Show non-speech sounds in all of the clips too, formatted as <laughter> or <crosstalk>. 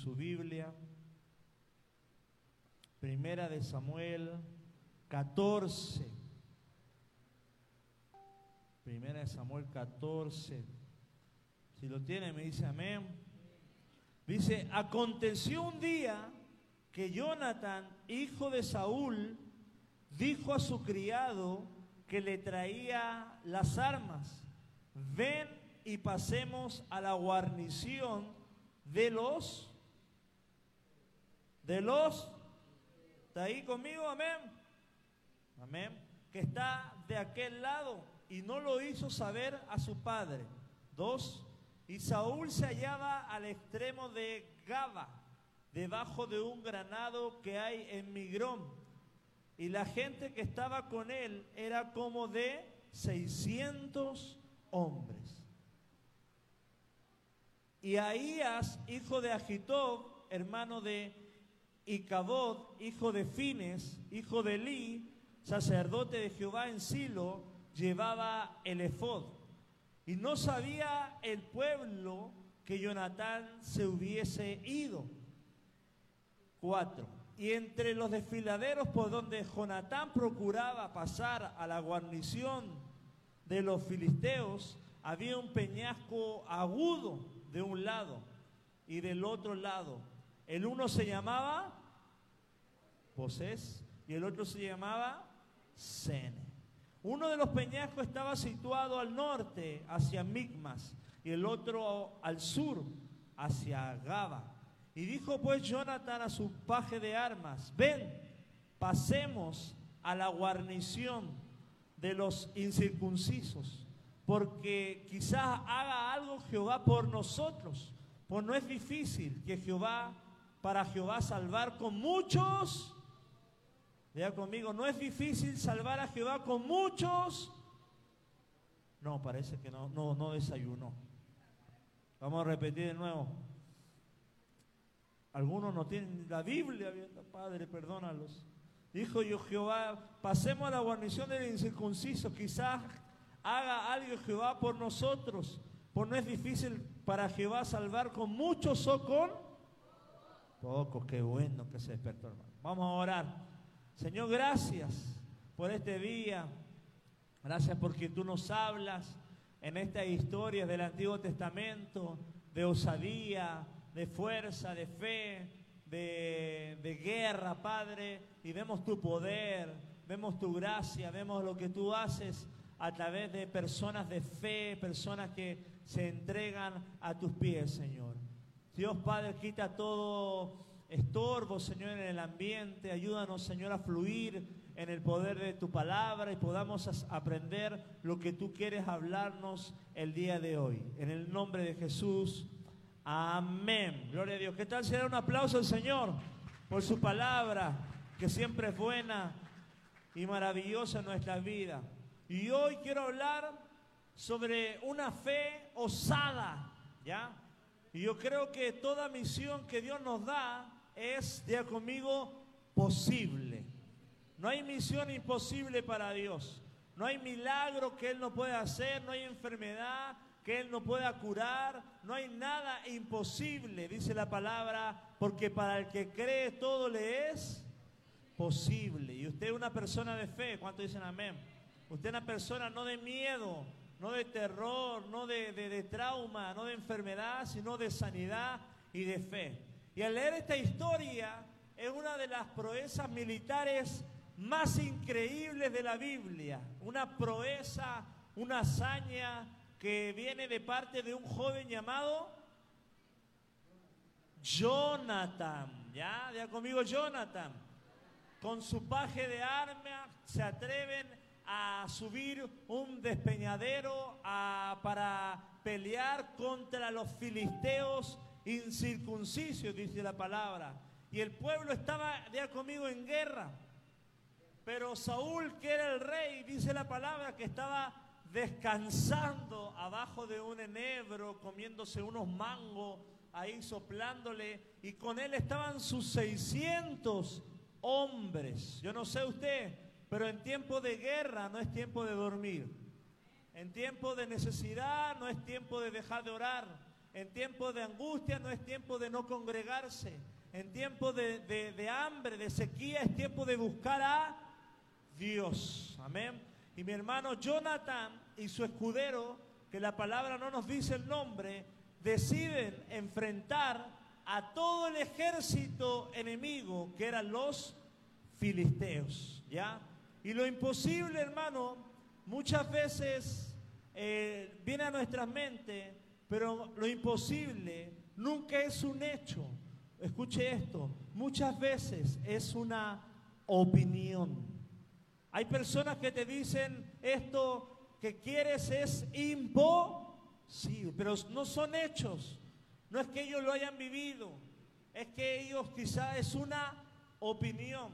su Biblia. Primera de Samuel 14. Primera de Samuel 14. Si lo tiene, me dice amén. Dice, aconteció un día que Jonathan, hijo de Saúl, dijo a su criado que le traía las armas, ven y pasemos a la guarnición de los, de los, ¿está ahí conmigo? Amén. Amén. Que está de aquel lado y no lo hizo saber a su padre. Dos, y Saúl se hallaba al extremo de Gaba, debajo de un granado que hay en Migrón. Y la gente que estaba con él era como de 600 hombres. Y Ahías, hijo de Agitob, hermano de Icabod, hijo de Fines, hijo de Li, sacerdote de Jehová en Silo, llevaba el efod. Y no sabía el pueblo que Jonatán se hubiese ido. Cuatro. Y entre los desfiladeros por donde Jonatán procuraba pasar a la guarnición de los filisteos, había un peñasco agudo de un lado y del otro lado. El uno se llamaba Y el otro se llamaba Sene. Uno de los peñascos estaba situado al norte, hacia Migmas, y el otro al sur, hacia Gaba. Y dijo pues Jonathan a su paje de armas, ven, pasemos a la guarnición de los incircuncisos, porque quizás haga algo Jehová por nosotros, pues no es difícil que Jehová, para Jehová salvar con muchos Vea conmigo, no es difícil salvar a Jehová con muchos. No, parece que no, no, no desayunó. Vamos a repetir de nuevo. Algunos no tienen la Biblia abierta, Padre, perdónalos. Dijo yo Jehová, pasemos a la guarnición del incircunciso, quizás haga algo Jehová por nosotros, pues no es difícil para Jehová salvar con muchos o con pocos. Qué bueno que se despertó, hermano. Vamos a orar. Señor, gracias por este día. Gracias porque tú nos hablas en esta historia del Antiguo Testamento de osadía, de fuerza, de fe, de, de, guerra, Padre. Y vemos tu poder, vemos tu gracia, vemos lo que tú haces a través de personas de fe, personas que se entregan a tus pies, Señor. Dios Padre, quita todo estorbo, Señor, en el ambiente. Ayúdanos, Señor, a fluir en el poder de tu palabra y podamos aprender lo que tú quieres hablarnos el día de hoy. En el nombre de Jesús. Amén. Gloria a Dios. ¿Qué tal será un aplauso al Señor por su palabra, que siempre es buena y maravillosa en nuestra vida? Y hoy quiero hablar sobre una fe osada, ¿ya? Y yo creo que toda misión que Dios nos da es, diga conmigo, posible. No hay misión imposible para Dios. No hay milagro que Él no pueda hacer, no hay enfermedad que Él no pueda curar, no hay nada imposible, dice la palabra, porque para el que cree todo le es posible. Y usted es una persona de fe, ¿cuánto dicen amén? Usted es una persona no de miedo, no de terror, no de, de trauma, no de enfermedad, sino de sanidad y de fe. Y al leer esta historia es una de las proezas militares más increíbles de la Biblia. Una proeza, una hazaña que viene de parte de un joven llamado Jonathan. ¿Ya? Ya conmigo Jonathan. Con su paje de armas se atreven a subir un despeñadero para pelear contra los filisteos incircunciso, dice la palabra. Y el pueblo estaba ya conmigo en guerra. Pero Saúl, que era el rey, dice la palabra, que estaba descansando abajo de un enebro, comiéndose unos mangos, ahí soplándole, y con él estaban sus 600 hombres. Yo no sé usted, pero en tiempo de guerra no es tiempo de dormir. En tiempo de necesidad no es tiempo de dejar de orar. En tiempo de angustia no es tiempo de no congregarse. En tiempo de, de hambre, de sequía, es tiempo de buscar a Dios. Amén. Y mi hermano Jonathan y su escudero, que la palabra no nos dice el nombre, deciden enfrentar a todo el ejército enemigo que eran los filisteos, ¿ya? Y lo imposible, hermano, muchas veces eh, viene a nuestra mente, pero lo imposible nunca es un hecho. Escuche esto, muchas veces es una opinión. Hay personas que te dicen esto que quieres es imposible, pero no son hechos. No es que ellos lo hayan vivido, es que ellos quizá es una opinión.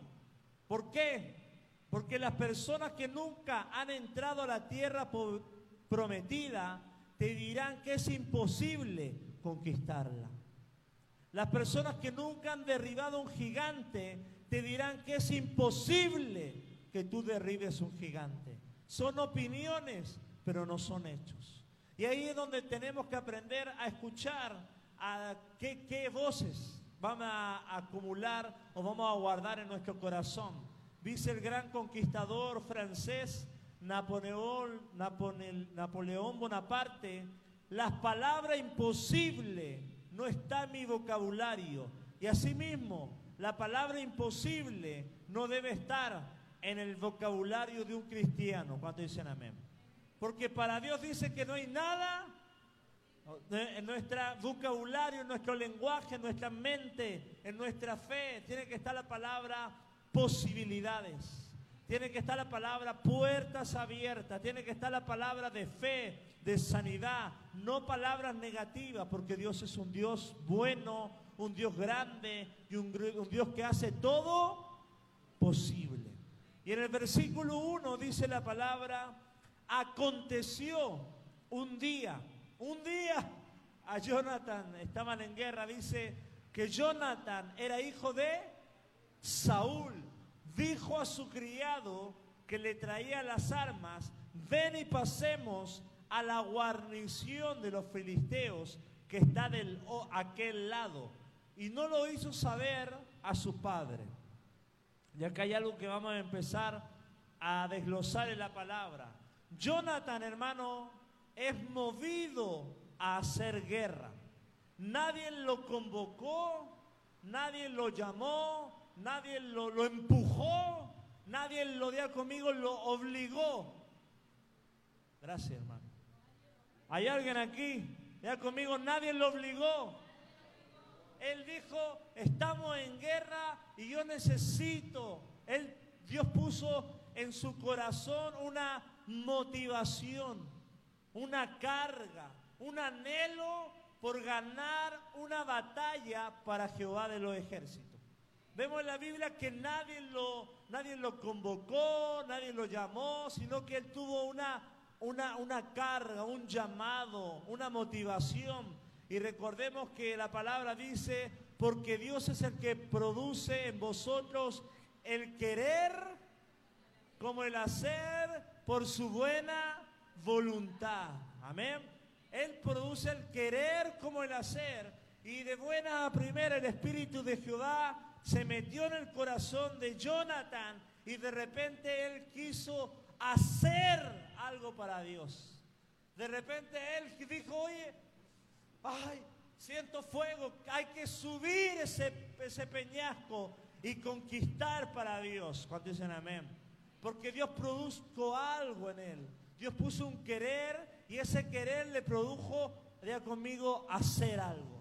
¿Por qué? Porque las personas que nunca han entrado a la tierra prometida te dirán que es imposible conquistarla. Las personas que nunca han derribado un gigante te dirán que es imposible que tú derribes un gigante. Son opiniones, pero no son hechos. Y ahí es donde tenemos que aprender a escuchar a qué, voces vamos a acumular o vamos a guardar en nuestro corazón. Dice el gran conquistador francés Napoleón, Napoleón Bonaparte, las palabras imposible no está en mi vocabulario. Y asimismo, la palabra imposible no debe estar en el vocabulario de un cristiano. ¿Cuánto dicen amén? Porque para Dios dice que no hay nada en nuestro vocabulario, en nuestro lenguaje, en nuestra mente, en nuestra fe. Tiene que estar la palabra posibilidades. Tiene que estar la palabra puertas abiertas. Tiene que estar la palabra de fe, de sanidad. No palabras negativas, porque Dios es un Dios bueno, un Dios grande y un, Dios que hace todo posible. Y en el versículo 1 dice la palabra, aconteció un día, un día a Jonathan, estaban en guerra, dice que Jonathan era hijo de Saúl, dijo a su criado que le traía las armas, ven y pasemos a la guarnición de los filisteos que está del aquel lado. Y no lo hizo saber a su padre. Y acá hay algo que vamos a empezar a desglosar en la palabra. Jonathan, hermano, es movido a hacer guerra. Nadie lo convocó, nadie lo llamó, nadie lo, empujó, nadie lo dio conmigo, lo obligó. Gracias, hermano. ¿Hay alguien aquí? Ya conmigo, nadie lo obligó. Él dijo, estamos en guerra y yo necesito. Él, Dios puso en su corazón una motivación, una carga, un anhelo por ganar una batalla para Jehová de los ejércitos. Vemos en la Biblia que nadie lo, nadie lo convocó, nadie lo llamó, sino que él tuvo una, una, una carga, un llamado, una motivación y recordemos que la palabra dice, porque Dios es el que produce en vosotros el querer como el hacer por su buena voluntad. Amén. Él produce el querer como el hacer. Y de buena primera el Espíritu de Jehová se metió en el corazón de Jonathan y de repente él quiso hacer algo para Dios. De repente él dijo, oye, ay, siento fuego, hay que subir ese, ese peñasco y conquistar para Dios. ¿Cuántos dicen amén? Porque Dios produjo algo en él. Dios puso un querer y ese querer le produjo, diga conmigo, hacer algo.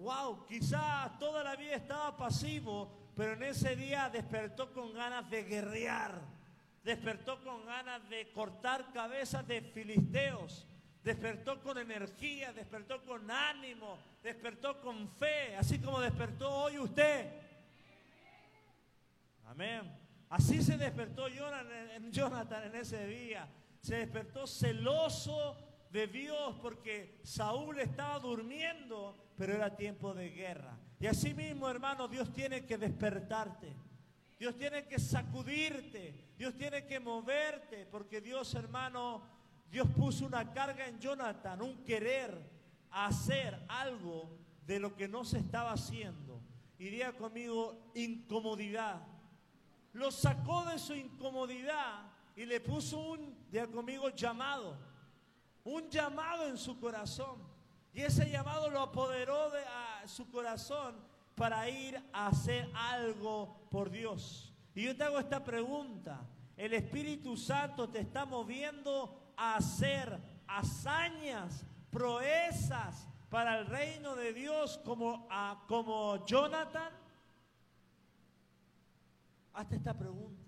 Wow, quizás toda la vida estaba pasivo, pero en ese día despertó con ganas de guerrear, despertó con ganas de cortar cabezas de filisteos, despertó con energía, despertó con ánimo, despertó con fe, así como despertó hoy usted. Amén. Así se despertó Jonathan en ese día. Se despertó celoso de Dios porque Saúl estaba durmiendo, pero era tiempo de guerra. Y así mismo, hermano, Dios tiene que despertarte. Dios tiene que sacudirte. Dios tiene que moverte, porque Dios, hermano, Dios puso una carga en Jonathan, un querer hacer algo de lo que no se estaba haciendo. Y diga conmigo, incomodidad. Lo sacó de su incomodidad y le puso un, diga conmigo, llamado. Un llamado en su corazón. Y ese llamado lo apoderó de su corazón para ir a hacer algo por Dios. Y yo te hago esta pregunta. El Espíritu Santo te está moviendo a hacer hazañas, proezas para el reino de Dios como, a, como Jonathan. Hazte esta pregunta.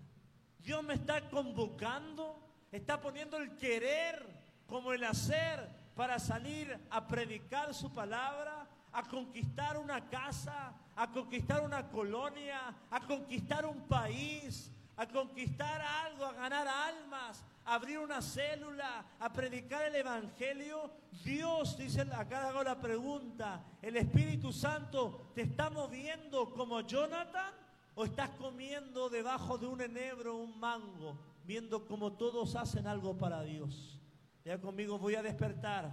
Dios me está convocando, está poniendo el querer como el hacer para salir a predicar su palabra, a conquistar una casa, a conquistar una colonia, a conquistar un país, a conquistar algo, a ganar almas, a abrir una célula, a predicar el Evangelio. Dios, dice acá hago la pregunta, ¿el Espíritu Santo te está moviendo como Jonathan o estás comiendo debajo de un enebro un mango, viendo como todos hacen algo para Dios? Ya conmigo voy a despertar.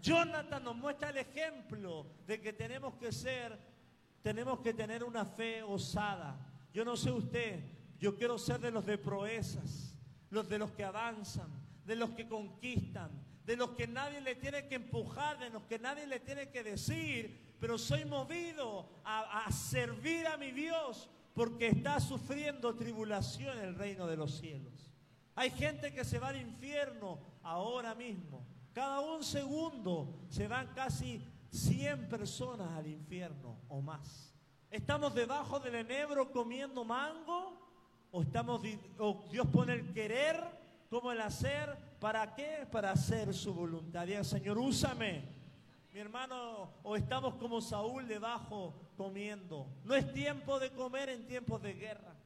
Jonathan nos muestra el ejemplo de que tenemos que ser, tenemos que tener una fe osada. Yo no sé usted, yo quiero ser de los de proezas, los de los que avanzan, de los que conquistan, de los que nadie le tiene que empujar, de los que nadie le tiene que decir, pero soy movido a, servir a mi Dios porque está sufriendo tribulación en el reino de los cielos. Hay gente que se va al infierno ahora mismo. Cada un segundo se van casi 100 personas al infierno o más. ¿Estamos debajo del enebro comiendo mango? ¿O, estamos, Dios pone el querer como el hacer? ¿Para qué? Para hacer su voluntad. Señor, úsame. Mi hermano, o estamos como Saúl debajo comiendo. No es tiempo de comer en tiempos de guerra.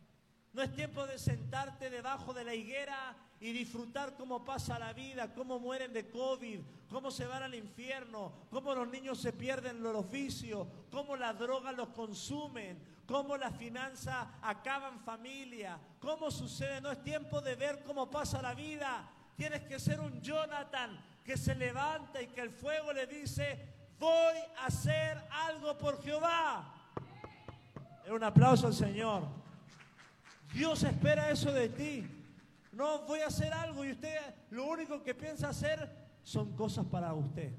No es tiempo de sentarte debajo de la higuera y disfrutar cómo pasa la vida, cómo mueren de COVID, cómo se van al infierno, cómo los niños se pierden los oficios, cómo la droga los consumen, cómo la finanza acaban familia, cómo sucede. No es tiempo de ver cómo pasa la vida. Tienes que ser un Jonathan que se levanta y que el fuego le dice, voy a hacer algo por Jehová. Un aplauso al Señor. Dios espera eso de ti. No, voy a hacer algo y usted lo único que piensa hacer son cosas para usted.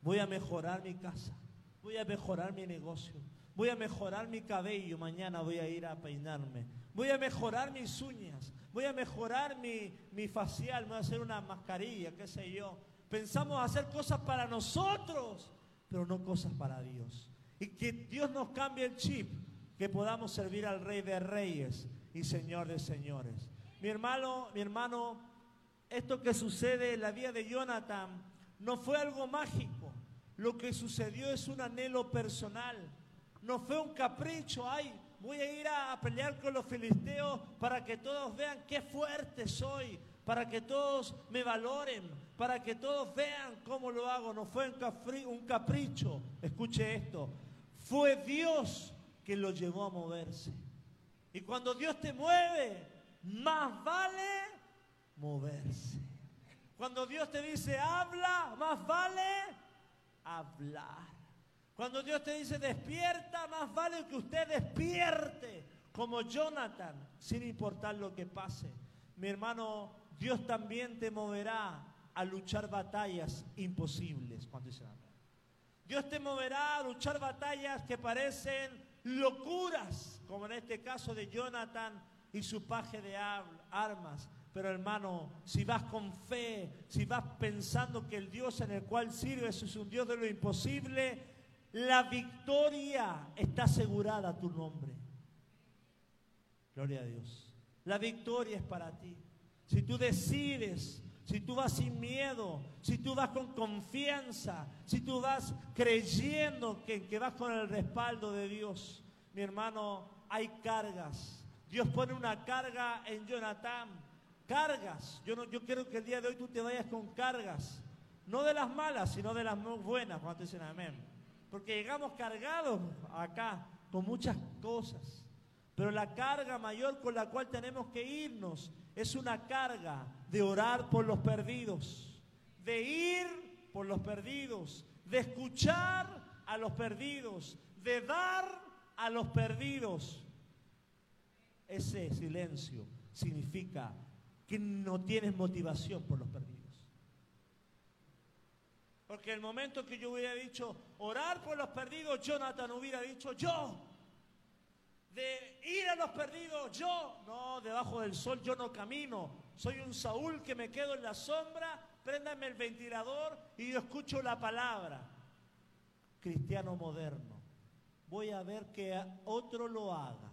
Voy a mejorar mi casa, voy a mejorar mi negocio, voy a mejorar mi cabello, mañana voy a ir a peinarme, voy a mejorar mis uñas, voy a mejorar mi, mi facial, voy a hacer una mascarilla, qué sé yo. Pensamos hacer cosas para nosotros, pero no cosas para Dios. Y que Dios nos cambie el chip, que podamos servir al Rey de Reyes y Señor de Señores. Mi hermano, mi hermano, esto que sucede en la vida de Jonathan no fue algo mágico. Lo que sucedió es un anhelo personal. No fue un capricho. Ay, voy a ir a, pelear con los filisteos para que todos vean qué fuerte soy, para que todos me valoren, para que todos vean cómo lo hago. No fue un capricho. Escuche esto. Fue Dios que lo llevó a moverse. Y cuando Dios te mueve, más vale moverse. Cuando Dios te dice habla, más vale hablar. Cuando Dios te dice despierta, más vale que usted despierte como Jonathan, sin importar lo que pase. Mi hermano, Dios también te moverá a luchar batallas imposibles. Cuando Dios te moverá a luchar batallas que parecen locuras, como en este caso de Jonathan y su paje de armas. Pero hermano, si vas con fe, si vas pensando que el Dios en el cual sirves es un Dios de lo imposible, la victoria está asegurada a tu nombre. Gloria a Dios. La victoria es para ti. Si tú decides, si tú vas sin miedo, si tú vas con confianza, si tú vas creyendo que, que vas con el respaldo de Dios, mi hermano, hay cargas Dios pone una carga en Jonathan. Cargas. Yo, no, yo quiero que el día de hoy tú te vayas con cargas. No de las malas, sino de las buenas, cuando dicen amén. Porque llegamos cargados acá con muchas cosas. Pero la carga mayor con la cual tenemos que irnos es una carga de orar por los perdidos. De ir por los perdidos, de escuchar a los perdidos, de dar a los perdidos. Ese silencio significa que no tienes motivación por los perdidos. Porque el momento que yo hubiera dicho orar por los perdidos, Jonathan hubiera dicho yo. De ir a los perdidos, yo. No, debajo del sol yo no camino. Soy un Saúl que me quedo en la sombra, préndame el ventilador y yo escucho la palabra. Cristiano moderno. Voy a ver que otro lo haga.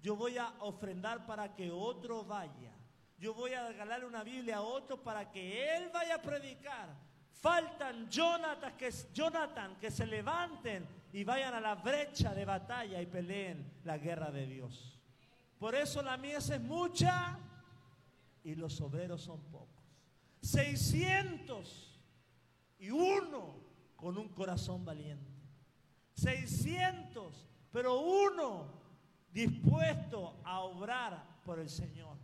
Yo voy a ofrendar para que otro vaya. Yo voy a regalar una Biblia a otro para que él vaya a predicar Faltan Jonathan que, Jonathan que se levanten y vayan a la brecha de batalla y peleen la guerra de Dios. Por eso la mies es mucha y los obreros son pocos. 600 y uno con un corazón valiente. 600, pero uno dispuesto a obrar por el Señor.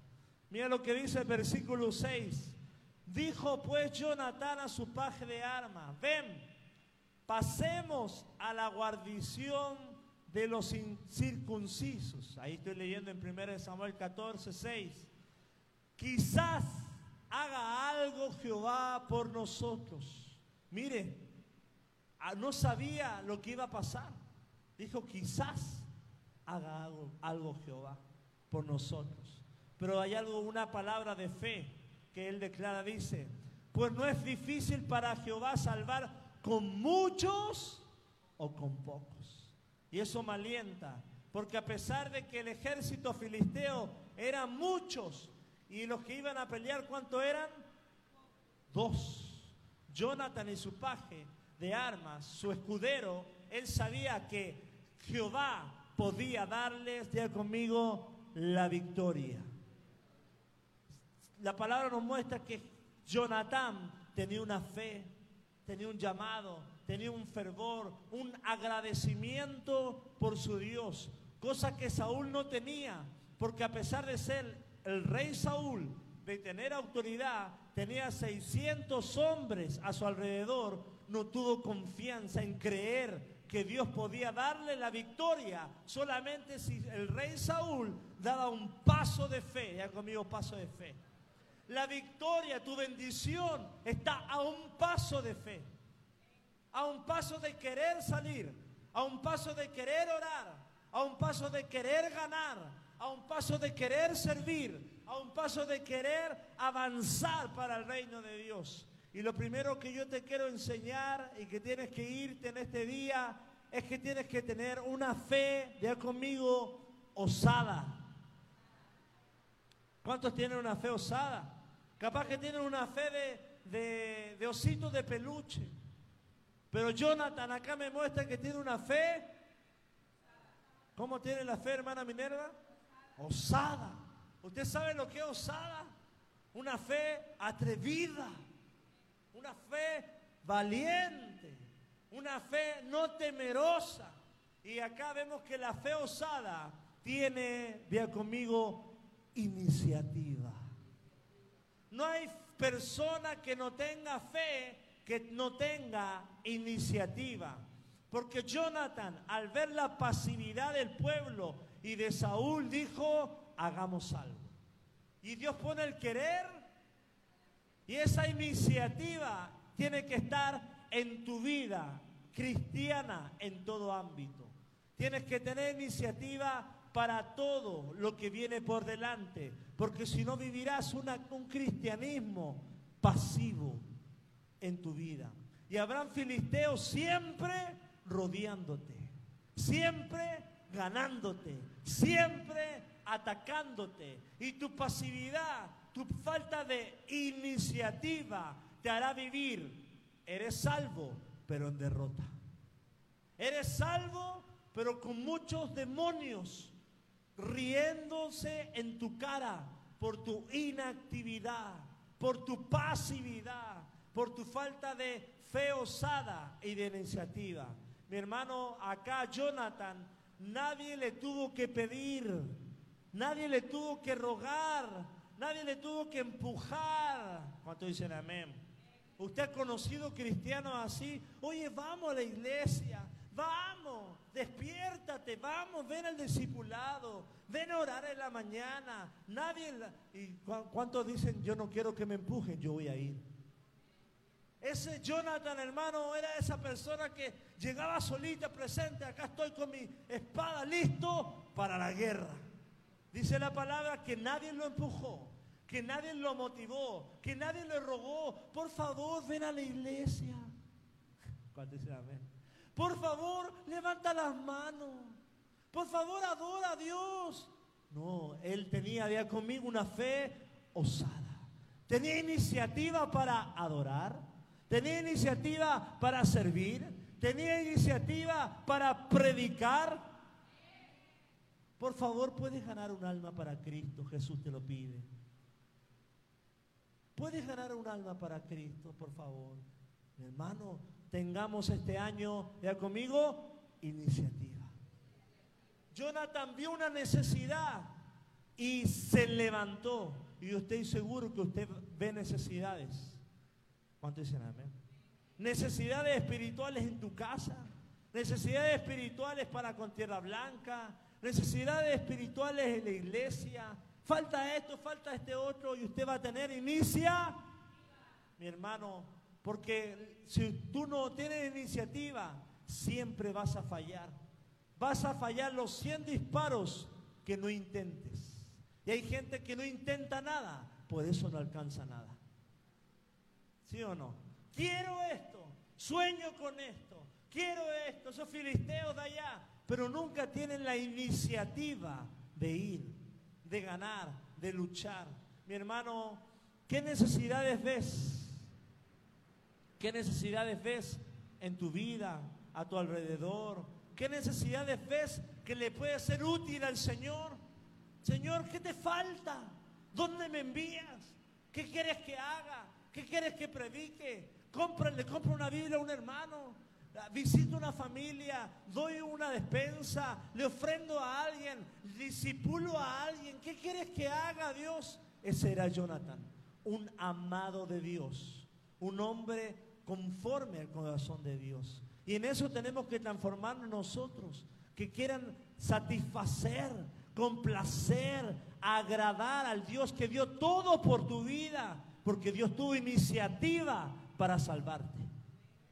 Mira lo que dice el versículo 6. Dijo pues Jonatán a su paje de armas, ven, pasemos a la guarnición de los incircuncisos. Ahí estoy leyendo en 1 Samuel 14, 6. Quizás haga algo Jehová por nosotros. Mire, ah, no sabía lo que iba a pasar. Dijo, quizás haga algo, Jehová por nosotros. Pero hay algo, una palabra de fe que él declara, dice, pues no es difícil para Jehová salvar con muchos o con pocos. Y eso me alienta, porque a pesar de que el ejército filisteo eran muchos y los que iban a pelear, ¿cuánto eran? Dos. Jonathan y su paje de armas, su escudero, él sabía que Jehová podía darles, ya conmigo, la victoria la palabra nos muestra que Jonatán tenía una fe, tenía un llamado, tenía un fervor, un agradecimiento por su Dios, cosa que Saúl no tenía, porque a pesar de ser el rey Saúl, de tener autoridad, tenía 600 hombres a su alrededor, no tuvo confianza en creer que Dios podía darle la victoria. Solamente si el rey Saúl daba un paso de fe, ya conmigo paso de fe. La victoria, tu bendición está a un paso de fe, a un paso de querer salir, a un paso de querer orar, a un paso de querer ganar, a un paso de querer servir, a un paso de querer avanzar para el reino de Dios. Y lo primero que yo te quiero enseñar y que tienes que irte en este día es que tienes que tener una fe, ya conmigo, osada. ¿Cuántos tienen una fe osada? Capaz que tienen una fe de, de, osito de peluche. Pero Jonathan acá me muestra que tiene una fe. ¿Cómo tiene la fe, hermana Minerva? Osada. ¿Usted sabe lo que es osada? Una fe atrevida. Una fe valiente. Una fe no temerosa. Y acá vemos que la fe osada tiene, vea conmigo, iniciativa. No hay persona que no tenga fe, que no tenga iniciativa. Porque Jonathan, al ver la pasividad del pueblo y de Saúl, dijo, hagamos algo. Y Dios pone el querer y esa iniciativa tiene que estar en tu vida cristiana en todo ámbito. Tienes que tener iniciativa para todo lo que viene por delante, porque si no vivirás un cristianismo pasivo en tu vida. Y habrán filisteos siempre rodeándote, siempre ganándote, siempre atacándote. Y tu pasividad, tu falta de iniciativa te hará vivir. Eres salvo, pero en derrota. Eres salvo, pero con muchos demonios riéndose en tu cara por tu inactividad, por tu pasividad, por tu falta de fe osada y de iniciativa. Mi hermano, acá Jonathan, nadie le tuvo que pedir, nadie le tuvo que rogar, nadie le tuvo que empujar. ¿Cuánto dicen amén? Usted ha conocido cristianos así. Oye, vamos a la iglesia. Vamos, despiértate, vamos, ven al discipulado, ven a orar en la mañana. Nadie, ¿y cuántos dicen yo no quiero que me empujen? Yo voy a ir. Ese Jonathan, hermano, era esa persona que llegaba solita, presente. Acá estoy con mi espada listo para la guerra. Dice la palabra que nadie lo empujó, que nadie lo motivó, que nadie le rogó. Por favor, ven a la iglesia. Por favor, levanta las manos. Por favor, adora a Dios. No, él tenía día conmigo una fe osada. Tenía iniciativa para adorar tenía iniciativa para servir, tenía iniciativa para predicar. Por favor, puedes ganar un alma para Cristo, Jesús te lo pide. Puedes ganar un alma para Cristo, por favor. Mi hermano, tengamos este año, ya conmigo, iniciativa. Jonathan vio una necesidad y se levantó. Y yo estoy seguro que usted ve necesidades. ¿Cuánto dicen amén? Necesidades espirituales en tu casa, necesidades espirituales para con tierra blanca, necesidades espirituales en la iglesia. Falta esto, falta este otro y usted va a tener inicia, mi hermano, porque si tú no tienes iniciativa, siempre vas a fallar. Vas a fallar los 100 disparos que no intentes. Y hay gente que no intenta nada, por eso no alcanza nada. ¿Sí o no? Quiero esto, sueño con esto, quiero esto, esos filisteos de allá, pero nunca tienen la iniciativa de ir, de ganar, de luchar. Mi hermano, ¿qué necesidades ves? ¿Qué necesidades ves en tu vida, a tu alrededor? ¿Qué necesidades ves que le puede ser útil al Señor? Señor, ¿qué te falta? ¿Dónde me envías? ¿Qué quieres que haga? ¿Qué quieres que predique? le compro una Biblia a un hermano, visito una familia, doy una despensa, le ofrendo a alguien, disipulo a alguien. ¿Qué quieres que haga Dios? Ese era Jonathan, un amado de Dios, un hombre conforme al corazón de Dios. Y en eso tenemos que transformarnos nosotros, que quieran satisfacer, complacer, agradar al Dios que dio todo por tu vida porque Dios tuvo iniciativa para salvarte.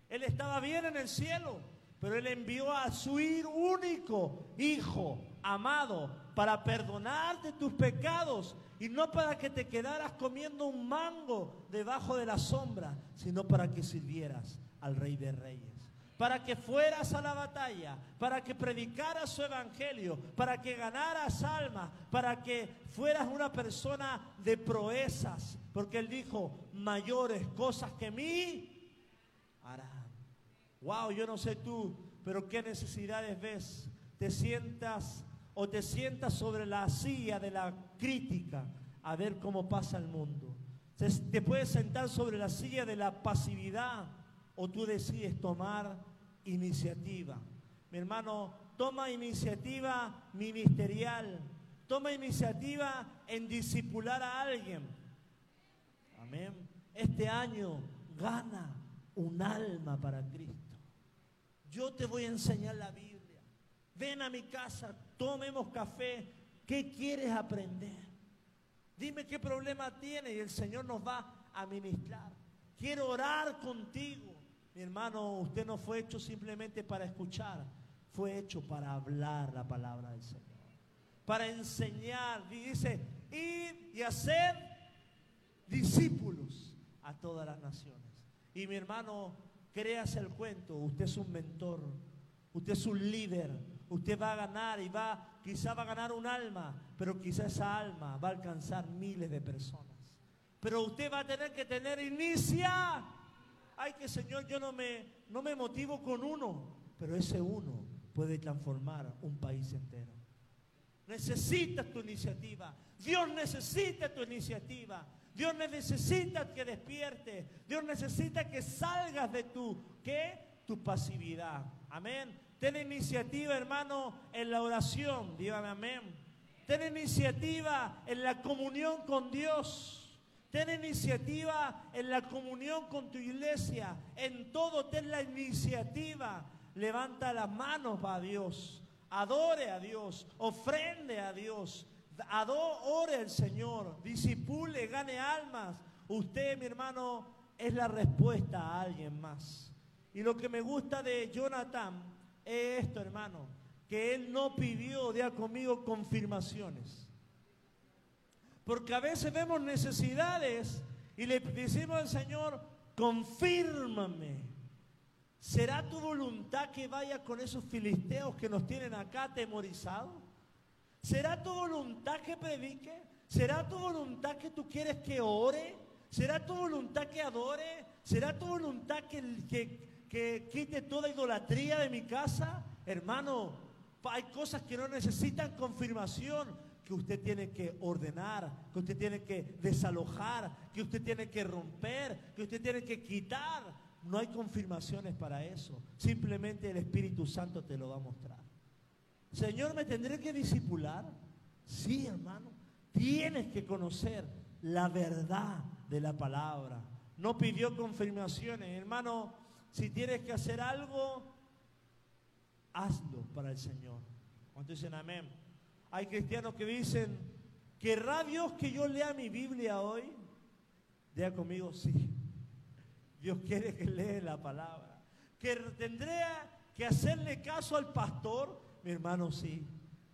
Él estaba bien en el cielo, pero Él envió a su único Hijo amado para perdonarte tus pecados y no para que te quedaras comiendo un mango debajo de la sombra, sino para que sirvieras al Rey de Reyes para que fueras a la batalla, para que predicaras su evangelio, para que ganaras almas, para que fueras una persona de proezas, porque él dijo, mayores cosas que mí harán. Wow, yo no sé tú, pero qué necesidades ves. Te sientas o te sientas sobre la silla de la crítica a ver cómo pasa el mundo. Te puedes sentar sobre la silla de la pasividad o tú decides tomar iniciativa. Mi hermano, toma iniciativa ministerial, toma iniciativa en discipular a alguien. Amén. Este año gana un alma para Cristo. Yo te voy a enseñar la Biblia. Ven a mi casa, tomemos café. ¿Qué quieres aprender? Dime qué problema tienes y el Señor nos va a ministrar. Quiero orar contigo. Mi hermano, usted no fue hecho simplemente para escuchar, fue hecho para hablar la palabra del Señor. Para enseñar, dice, ir y hacer discípulos a todas las naciones. Y mi hermano, créase el cuento, usted es un mentor, usted es un líder, usted va a ganar y va, quizá va a ganar un alma, pero quizá esa alma va a alcanzar miles de personas. Pero usted va a tener que tener inicia ay que Señor, yo no me, no me motivo con uno, pero ese uno puede transformar un país entero. Necesitas tu iniciativa. Dios necesita tu iniciativa. Dios necesita que despiertes. Dios necesita que salgas de tu, ¿qué? Tu pasividad. Amén. Ten iniciativa, hermano, en la oración. Dígame amén. Ten iniciativa en la comunión con Dios. Ten iniciativa en la comunión con tu iglesia. En todo ten la iniciativa. Levanta las manos a Dios. Adore a Dios. Ofrende a Dios. Adore al Señor. Disipule, gane almas. Usted, mi hermano, es la respuesta a alguien más. Y lo que me gusta de Jonathan es esto, hermano. Que él no pidió, ya conmigo, confirmaciones. Porque a veces vemos necesidades y le decimos al Señor, confírmame. ¿Será tu voluntad que vaya con esos filisteos que nos tienen acá atemorizados? ¿Será tu voluntad que predique? ¿Será tu voluntad que tú quieres que ore? ¿Será tu voluntad que adore? ¿Será tu voluntad que, que, que quite toda idolatría de mi casa? Hermano, hay cosas que no necesitan confirmación que usted tiene que ordenar, que usted tiene que desalojar, que usted tiene que romper, que usted tiene que quitar. No hay confirmaciones para eso. Simplemente el Espíritu Santo te lo va a mostrar. Señor, ¿me tendré que disipular? Sí, hermano. Tienes que conocer la verdad de la palabra. No pidió confirmaciones. Hermano, si tienes que hacer algo, hazlo para el Señor. ¿Cuántos dicen amén? Hay cristianos que dicen, ¿querrá Dios que yo lea mi Biblia hoy? Diga conmigo, sí. Dios quiere que lea la palabra. ¿Que tendría que hacerle caso al pastor? Mi hermano, sí.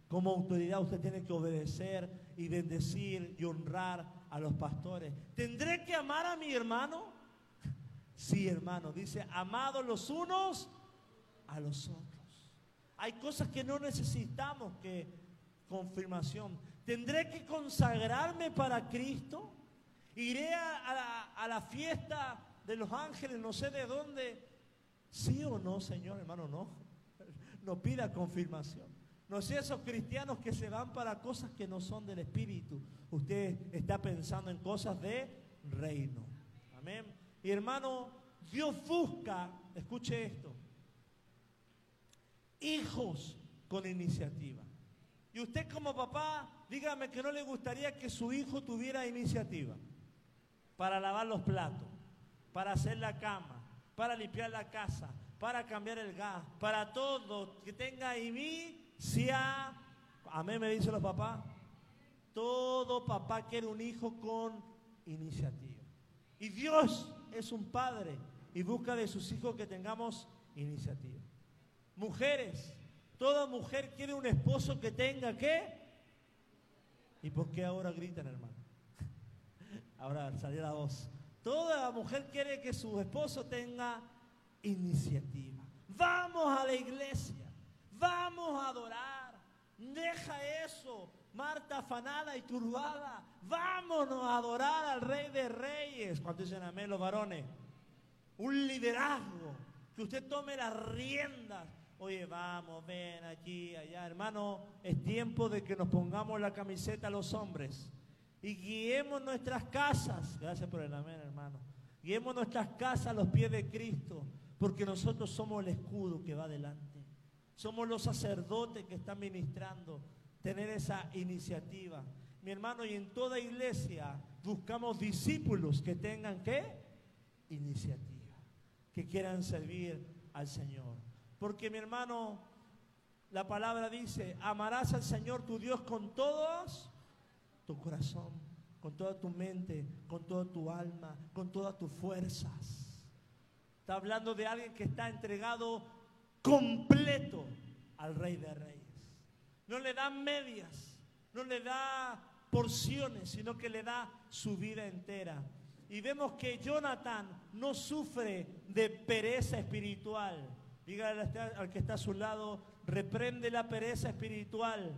Como autoridad usted tiene que obedecer y bendecir y honrar a los pastores. ¿Tendré que amar a mi hermano? Sí, hermano. Dice, amados los unos a los otros. Hay cosas que no necesitamos que confirmación. ¿Tendré que consagrarme para Cristo? ¿Iré a, la, fiesta de los ángeles, no sé de dónde? ¿Sí o no, Señor, hermano? No. <laughs> No pida confirmación. No sé esos cristianos que se van para cosas que no son del Espíritu. Usted está pensando en cosas de reino. Amén. Y hermano, Dios busca, escuche esto, hijos con iniciativa. Y usted como papá, dígame que no le gustaría que su hijo tuviera iniciativa para lavar los platos, para hacer la cama, para limpiar la casa, para cambiar el gas, para todo, que tenga inicia. Amén, me dicen los papás. Todo papá quiere un hijo con iniciativa. Y Dios es un padre y busca de sus hijos que tengamos iniciativa. Mujeres, Toda mujer quiere un esposo que tenga qué. ¿Y por qué ahora gritan, hermano? <laughs> Ahora salió la voz. Toda mujer quiere que su esposo tenga iniciativa. Vamos a la iglesia. Vamos a adorar. Deja eso. Marta afanada y turbada. Vámonos a adorar al Rey de Reyes. ¿Cuántos dicen amén los varones? Un liderazgo. Que usted tome las riendas Oye, vamos, ven aquí, allá. Hermano, es tiempo de que nos pongamos la camiseta a los hombres y guiemos nuestras casas. Gracias por el amén, hermano. Guiemos nuestras casas a los pies de Cristo, porque nosotros somos el escudo que va adelante. Somos los sacerdotes que están ministrando. Tener esa iniciativa. Mi hermano, y en toda iglesia buscamos discípulos que tengan qué? Iniciativa. Que quieran servir al Señor. Porque mi hermano, la palabra dice, amarás al Señor tu Dios con todos tu corazón, con toda tu mente, con toda tu alma, con todas tus fuerzas. Está hablando de alguien que está entregado completo al Rey de Reyes. No le da medias, no le da porciones, sino que le da su vida entera. Y vemos que Jonathan no sufre de pereza espiritual Dígale al que está a su lado, reprende la pereza espiritual.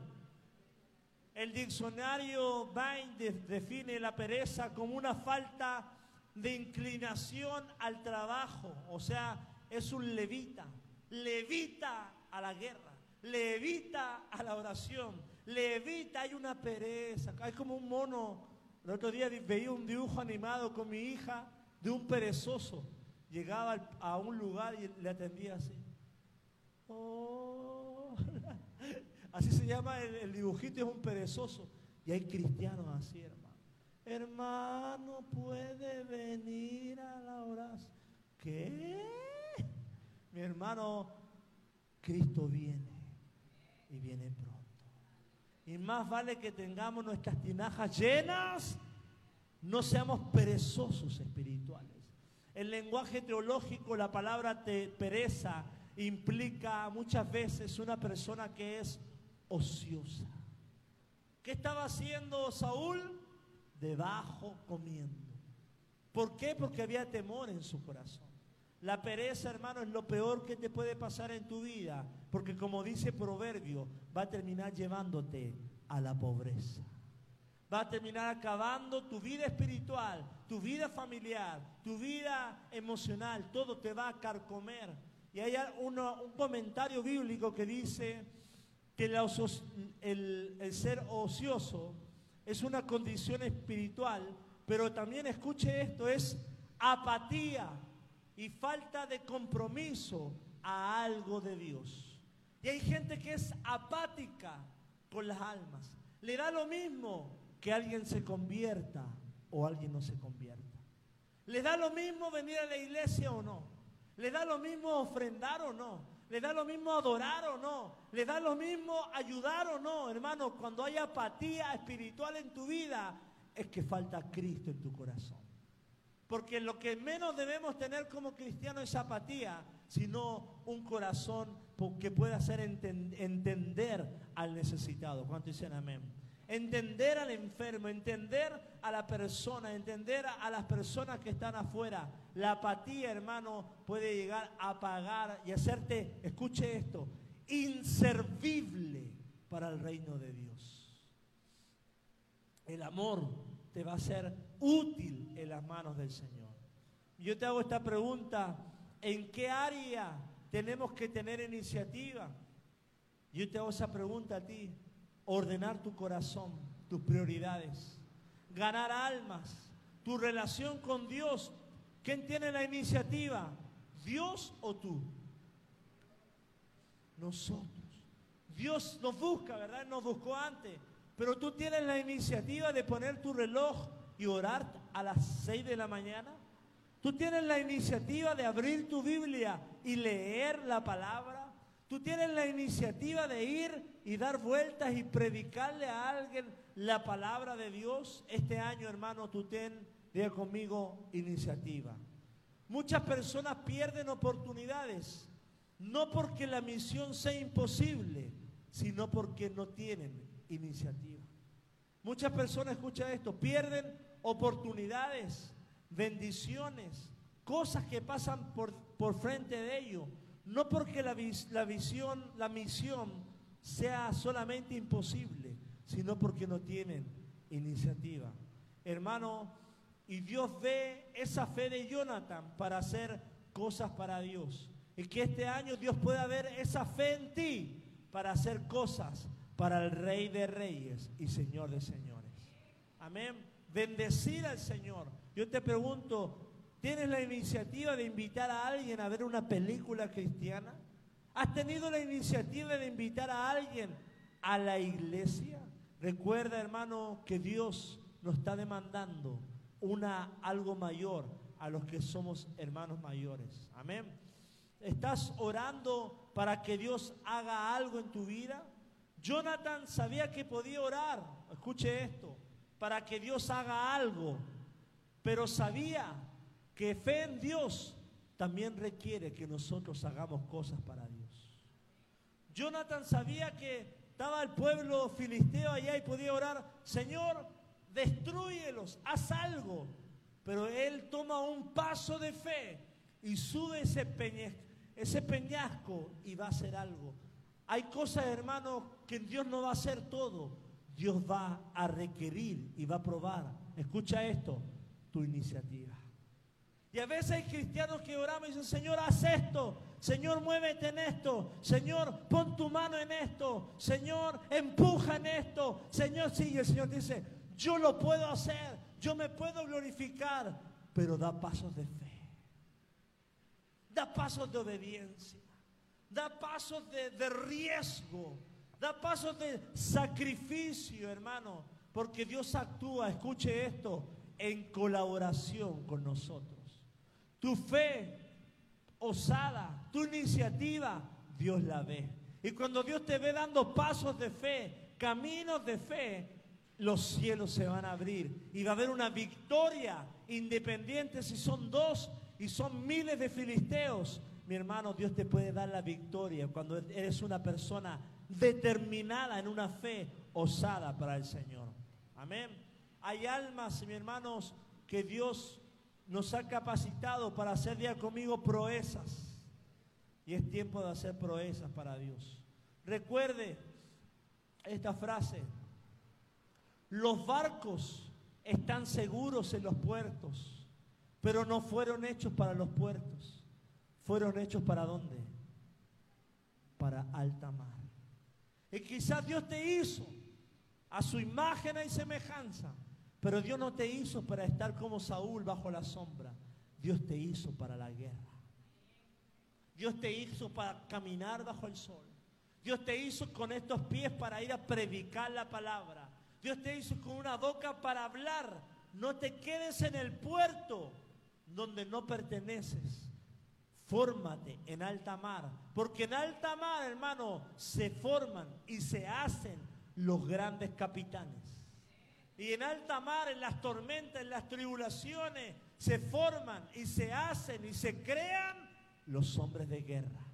El diccionario Bain define la pereza como una falta de inclinación al trabajo, o sea, es un levita, levita a la guerra, levita a la oración, levita, hay una pereza, hay como un mono. El otro día veía un dibujo animado con mi hija de un perezoso llegaba a un lugar y le atendía así. Oh, <laughs> así se llama el, dibujito, es un perezoso. Y hay cristianos así, hermano. hermano, puede venir a la oración. ¿Qué? Mi hermano, Cristo viene y viene pronto. Y más vale que tengamos nuestras tinajas llenas, no seamos perezosos espirituales. El lenguaje teológico, la palabra te pereza, implica muchas veces una persona que es ociosa. ¿Qué estaba haciendo Saúl? Debajo comiendo. ¿Por qué? Porque había temor en su corazón. La pereza, hermano, es lo peor que te puede pasar en tu vida, porque como dice Proverbio, va a terminar llevándote a la pobreza. Va a terminar acabando tu vida espiritual, tu vida familiar, tu vida emocional, todo te va a carcomer. Y hay un comentario bíblico que dice que el, ser ocioso es una condición espiritual, pero también escuche esto, es apatía y falta de compromiso a algo de Dios. Y hay gente que es apática con las almas. Le da lo mismo que alguien se convierta o alguien no se convierta. Le da lo mismo venir a la iglesia o no. Le da lo mismo ofrendar o no. Le da lo mismo adorar o no. Le da lo mismo ayudar o no. Hermano, cuando hay apatía espiritual en tu vida, es que falta Cristo en tu corazón. Porque lo que menos debemos tener como cristianos es apatía, sino un corazón que pueda hacer entender al necesitado. ¿Cuánto dicen amén? Entender al enfermo, entender a la persona, entender a las personas que están afuera. La apatía, hermano, puede llegar a apagar y hacerte, escuche esto, inservible para el reino de Dios. El amor te va a ser útil en las manos del Señor. Yo te hago esta pregunta, ¿en qué área tenemos que tener iniciativa? Yo te hago esa pregunta a ti, ordenar tu corazón, tus prioridades, ganar almas, tu relación con Dios. ¿Quién tiene la iniciativa? ¿Dios o tú? Nosotros. Dios nos busca, ¿verdad? Nos buscó antes. Pero tú tienes la iniciativa de poner tu reloj y orar a las 6 de la mañana. Tú tienes la iniciativa de abrir tu Biblia y leer la palabra. Tú tienes la iniciativa de ir y dar vueltas y predicarle a alguien la palabra de Dios. Este año, hermano, tú ten, diga conmigo, iniciativa. Muchas personas pierden oportunidades, no porque la misión sea imposible, sino porque no tienen iniciativa. Muchas personas, escucha esto, pierden oportunidades, bendiciones, cosas que pasan por, por frente de ellos, no porque la, la visión, la misión sea solamente imposible, sino porque no tienen iniciativa. Hermano, y Dios ve esa fe de Jonathan para hacer cosas para Dios. Y que este año Dios pueda ver esa fe en ti para hacer cosas para el Rey de Reyes y Señor de Señores. Amén. Bendecir al Señor. Yo te pregunto, ¿tienes la iniciativa de invitar a alguien a ver una película cristiana? ¿Has tenido la iniciativa de invitar a alguien a la iglesia? Recuerda, hermano, que Dios nos está demandando una algo mayor a los que somos hermanos mayores. Amén. ¿Estás orando para que Dios haga algo en tu vida? Jonathan sabía que podía orar, escuche esto, para que Dios haga algo, pero sabía que fe en Dios también requiere que nosotros hagamos cosas para Dios. Jonathan sabía que estaba el pueblo filisteo allá y podía orar, Señor, destruyelos, haz algo. Pero él toma un paso de fe y sube ese, ese peñasco y va a hacer algo. Hay cosas, hermano, que Dios no va a hacer todo. Dios va a requerir y va a probar. Escucha esto, tu iniciativa. Y a veces hay cristianos que oramos y dicen, Señor, haz esto. Señor, muévete en esto. Señor, pon tu mano en esto. Señor, empuja en esto. Señor, sigue. el Señor dice, yo lo puedo hacer. Yo me puedo glorificar. Pero da pasos de fe. Da pasos de obediencia da pasos de, riesgo, da pasos de sacrificio, hermano. Porque Dios actúa, escuche esto, en colaboración con nosotros. Tu fe osada, tu iniciativa, Dios la ve. Y cuando Dios te ve dando pasos de fe, caminos de fe, los cielos se van a abrir y va a haber una victoria independiente si son dos y son miles de filisteos. Mi hermano, Dios te puede dar la victoria cuando eres una persona determinada en una fe osada para el Señor. Amén. Hay almas, mi hermanos, que Dios nos ha capacitado para hacer día conmigo proezas. Y es tiempo de hacer proezas para Dios. Recuerde esta frase. Los barcos están seguros en los puertos, pero no fueron hechos para los puertos. Fueron hechos para dónde? Para alta mar. Y quizás Dios te hizo a su imagen y semejanza, pero Dios no te hizo para estar como Saúl bajo la sombra. Dios te hizo para la guerra. Dios te hizo para caminar bajo el sol. Dios te hizo con estos pies para ir a predicar la palabra. Dios te hizo con una boca para hablar. No te quedes en el puerto donde no perteneces. Fórmate en alta mar, porque en alta mar, hermano, se forman y se hacen los grandes capitanes. Y en alta mar, en las tormentas, en las tribulaciones, se forman y se hacen y se crean los hombres de guerra,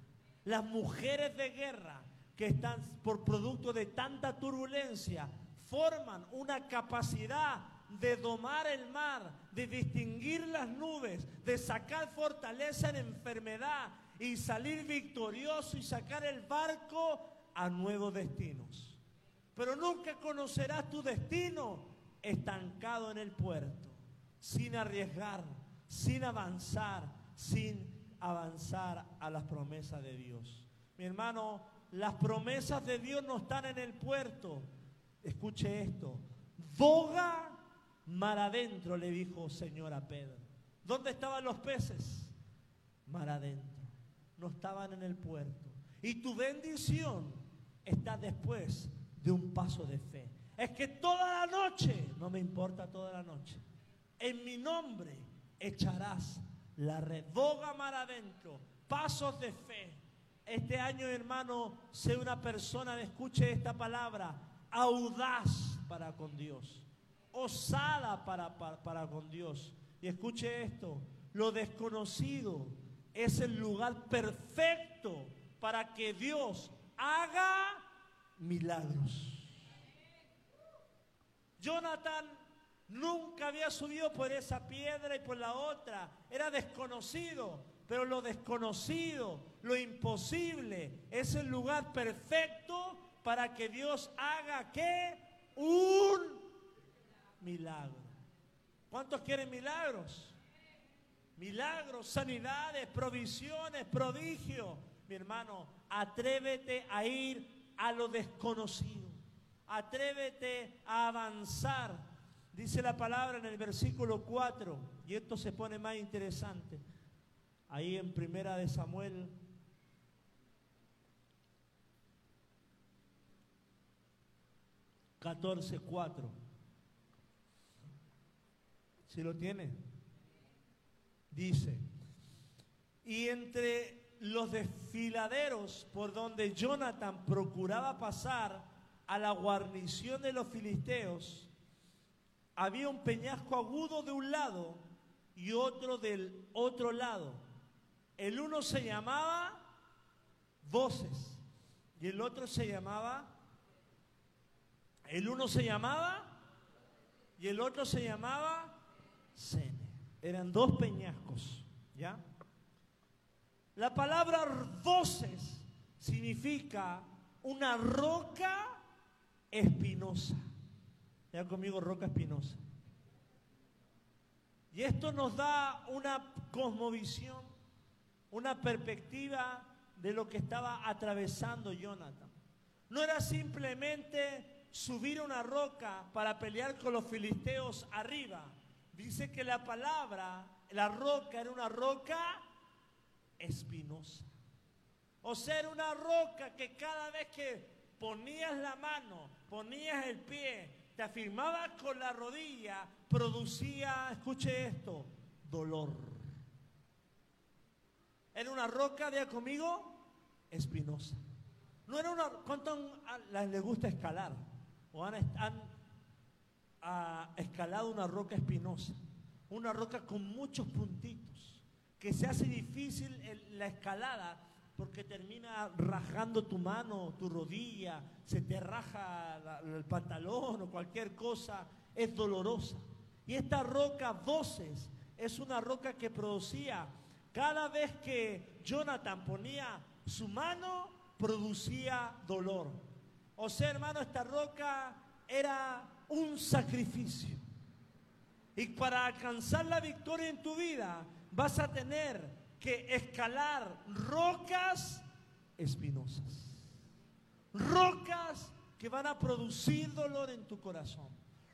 las mujeres de guerra que están por producto de tanta turbulencia, forman una capacidad de domar el mar, de distinguir las nubes, de sacar fortaleza en enfermedad y salir victorioso y sacar el barco a nuevos destinos. Pero nunca conocerás tu destino estancado en el puerto, sin arriesgar, sin avanzar, sin avanzar a las promesas de Dios. Mi hermano, las promesas de Dios no están en el puerto. Escuche esto. Boga mar adentro, le dijo Señor a Pedro. ¿Dónde estaban los peces? Mar adentro. No estaban en el puerto. Y tu bendición está después de un paso de fe. Es que toda la noche, no me importa toda la noche, en mi nombre echarás la red. Boga mar adentro. Pasos de fe. Este año, hermano, sé una persona, escuche esta palabra, audaz para con Dios osada para, para, con Dios. Y escuche esto, lo desconocido es el lugar perfecto para que Dios haga milagros. Jonathan nunca había subido por esa piedra y por la otra. Era desconocido, pero lo desconocido, lo imposible, es el lugar perfecto para que Dios haga que un milagro. ¿Cuántos quieren milagros? Milagros, sanidades, provisiones, prodigio. Mi hermano, atrévete a ir a lo desconocido. Atrévete a avanzar. Dice la palabra en el versículo 4, y esto se pone más interesante. Ahí en Primera de Samuel 14, 4. Si lo tiene. Dice, y entre los desfiladeros por donde Jonathan procuraba pasar a la guarnición de los filisteos, había un peñasco agudo de un lado y otro del otro lado. El uno se llamaba Voces y el otro se llamaba, el uno se llamaba y el otro se llamaba eran dos peñascos, ¿ya? La palabra voces significa una roca espinosa. Ya conmigo, roca espinosa. Y esto nos da una cosmovisión, una perspectiva de lo que estaba atravesando Jonathan. No era simplemente subir una roca para pelear con los filisteos arriba dice que la palabra, la roca era una roca espinosa. O sea, una roca que cada vez que ponías la mano, ponías el pie, te afirmaba con la rodilla, producía, escuche esto, dolor. Era una roca, de conmigo, espinosa. No era una, ¿cuánto les gusta escalar? ¿O han, escalado una roca espinosa? Una roca con muchos puntitos, que se hace difícil la escalada porque termina rajando tu mano, tu rodilla, se te raja el pantalón o cualquier cosa, es dolorosa. Y esta roca, voces, es una roca que producía, cada vez que Jonathan ponía su mano, producía dolor. O sea, hermano, esta roca era un sacrificio. Y para alcanzar la victoria en tu vida, vas a tener que escalar rocas espinosas. Rocas que van a producir dolor en tu corazón.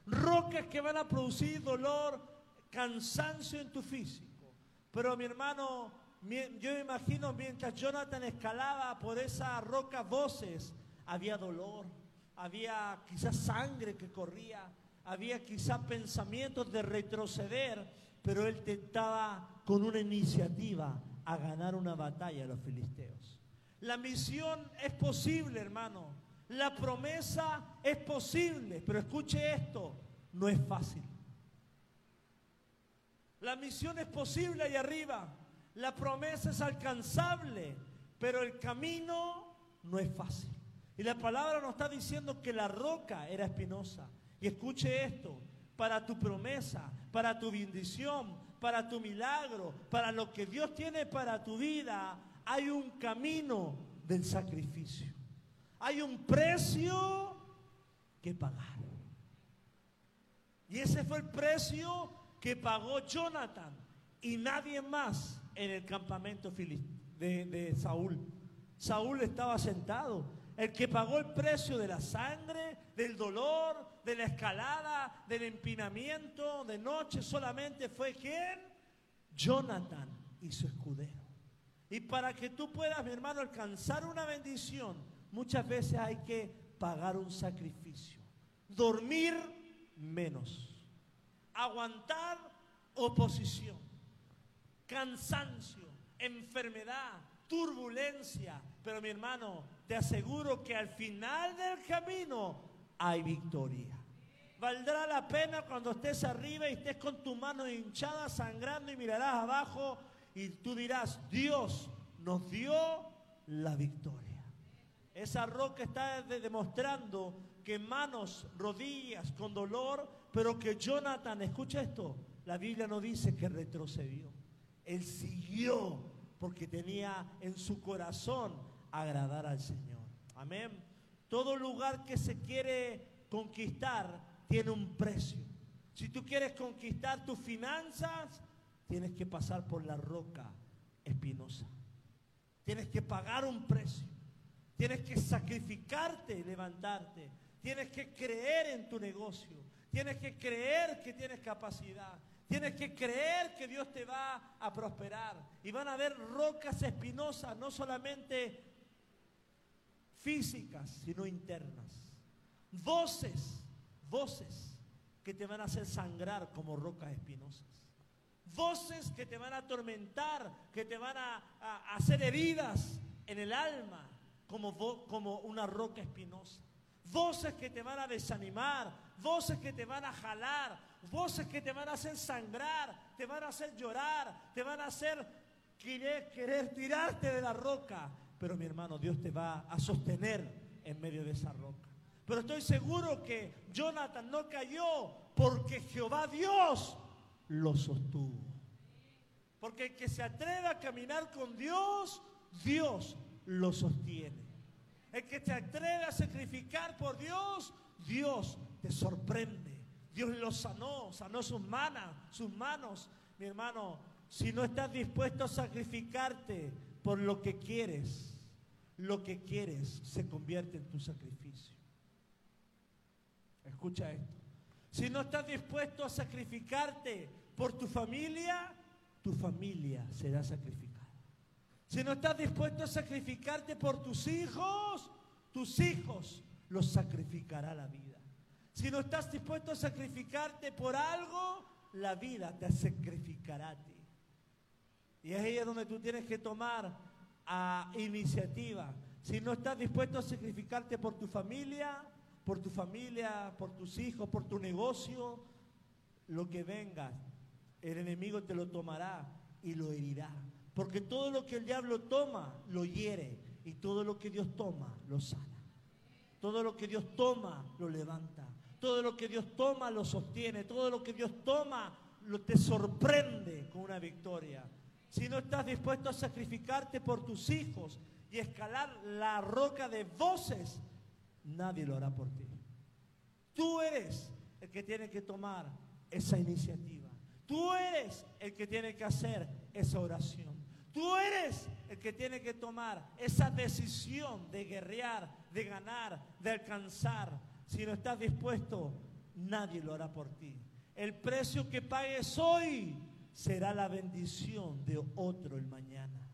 Rocas que van a producir dolor, cansancio en tu físico. Pero mi hermano, yo me imagino mientras Jonathan escalaba por esas rocas voces, había dolor, había quizás sangre que corría, había quizás pensamientos de retroceder, pero él tentaba con una iniciativa a ganar una batalla a los filisteos. La misión es posible, hermano. La promesa es posible, pero escuche esto, no es fácil. La misión es posible ahí arriba, la promesa es alcanzable, pero el camino no es fácil. Y la palabra nos está diciendo que la roca era espinosa. Y escuche esto, para tu promesa, para tu bendición, para tu milagro, para lo que Dios tiene para tu vida, hay un camino del sacrificio. Hay un precio que pagar. Y ese fue el precio que pagó Jonathan y nadie más en el campamento de, de Saúl. Saúl estaba sentado. El que pagó el precio de la sangre, del dolor, de la escalada, del empinamiento de noche solamente fue quién? Jonathan y su escudero. Y para que tú puedas, mi hermano, alcanzar una bendición, muchas veces hay que pagar un sacrificio. Dormir menos. Aguantar oposición. Cansancio, enfermedad, turbulencia. Pero mi hermano, te aseguro que al final del camino hay victoria. Valdrá la pena cuando estés arriba y estés con tu mano hinchada, sangrando y mirarás abajo y tú dirás, Dios nos dio la victoria. Esa roca está demostrando que manos, rodillas, con dolor, pero que Jonathan, escucha esto, la Biblia no dice que retrocedió. Él siguió porque tenía en su corazón agradar al Señor. Amén. Todo lugar que se quiere conquistar tiene un precio. Si tú quieres conquistar tus finanzas, tienes que pasar por la roca espinosa. Tienes que pagar un precio. Tienes que sacrificarte levantarte. Tienes que creer en tu negocio. Tienes que creer que tienes capacidad. Tienes que creer que Dios te va a prosperar. Y van a haber rocas espinosas, no solamente físicas, sino internas. Voces, voces que te van a hacer sangrar como rocas espinosas. Voces que te van a atormentar, que te van a, hacer heridas en el alma como, como una roca espinosa. Voces que te van a desanimar, voces que te van a jalar, voces que te van a hacer sangrar, te van a hacer llorar, te van a hacer querer, querer tirarte de la roca. Pero mi hermano, Dios te va a sostener en medio de esa roca. Pero estoy seguro que Jonathan no cayó porque Jehová Dios lo sostuvo. Porque el que se atreve a caminar con Dios, Dios lo sostiene. El que te atreve a sacrificar por Dios, Dios te sorprende. Dios lo sanó, sanó sus manos, sus manos. Mi hermano, si no estás dispuesto a sacrificarte por lo que quieres, lo que quieres se convierte en tu sacrificio. Escucha esto. Si no estás dispuesto a sacrificarte por tu familia, tu familia será sacrificada. Si no estás dispuesto a sacrificarte por tus hijos, tus hijos los sacrificará la vida. Si no estás dispuesto a sacrificarte por algo, la vida te sacrificará a ti. Y es ahí donde tú tienes que tomar a iniciativa. Si no estás dispuesto a sacrificarte por tu familia, por tu familia, por tus hijos, por tu negocio, lo que venga, el enemigo te lo tomará y lo herirá. Porque todo lo que el diablo toma, lo hiere. Y todo lo que Dios toma, lo sana. Todo lo que Dios toma, lo levanta. Todo lo que Dios toma, lo sostiene. Todo lo que Dios toma, lo te sorprende con una victoria. Si no estás dispuesto a sacrificarte por tus hijos y escalar la roca de voces, nadie lo hará por ti. Tú eres el que tiene que tomar esa iniciativa. Tú eres el que tiene que hacer esa oración. Tú eres el que tiene que tomar esa decisión de guerrear, de ganar, de alcanzar. Si no estás dispuesto, nadie lo hará por ti. El precio que pagues hoy será la bendición de otro el mañana.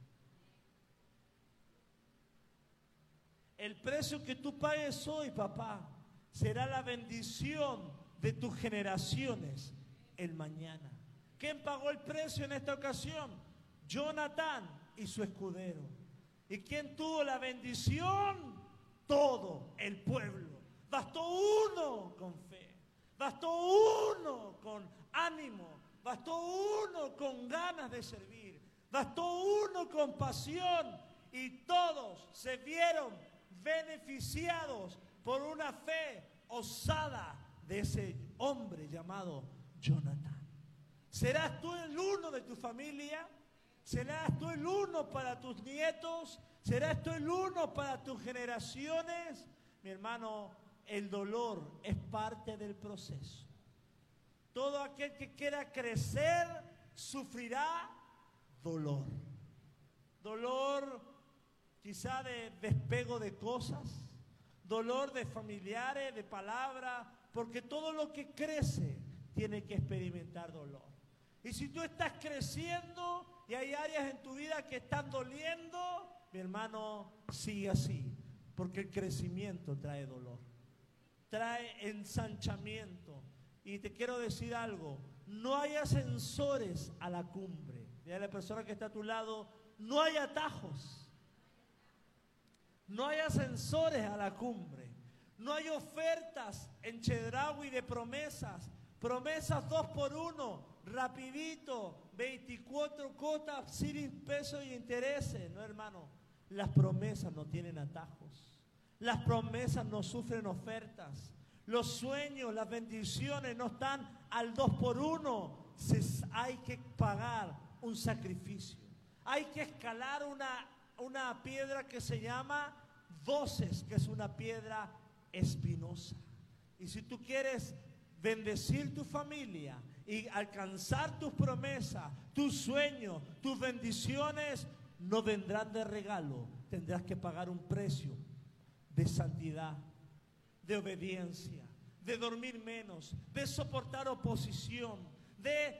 El precio que tú pagues hoy, papá, será la bendición de tus generaciones el mañana. ¿Quién pagó el precio en esta ocasión? Jonathan y su escudero. ¿Y quién tuvo la bendición? Todo el pueblo. Bastó uno con fe. Bastó uno con ánimo Bastó uno con ganas de servir. Bastó uno con pasión. Y todos se vieron beneficiados por una fe osada de ese hombre llamado Jonathan. ¿Serás tú el uno de tu familia? ¿Serás tú el uno para tus nietos? ¿Serás tú el uno para tus generaciones? Mi hermano, el dolor es parte del proceso. Todo aquel que quiera crecer sufrirá dolor. Dolor quizá de despego de cosas, dolor de familiares, de palabras, porque todo lo que crece tiene que experimentar dolor. Y si tú estás creciendo y hay áreas en tu vida que están doliendo, mi hermano, sigue así, porque el crecimiento trae dolor, trae ensanchamiento, y te quiero decir algo, no hay ascensores a la cumbre. Dile a la persona que está a tu lado, no hay atajos. No hay ascensores a la cumbre. No hay ofertas en Chedraui de promesas. Promesas dos por uno, rapidito, 24 cotas sin pesos y intereses. No, hermano, las promesas no tienen atajos. Las promesas no sufren ofertas. Los sueños, las bendiciones no están al dos por uno. hay que pagar un sacrificio. Hay que escalar una, una piedra que se llama voces, que es una piedra espinosa. Y si tú quieres bendecir tu familia y alcanzar tus promesas, tus sueños, tus bendiciones, no vendrán de regalo. Tendrás que pagar un precio de santidad de obediencia, de dormir menos, de soportar oposición, de,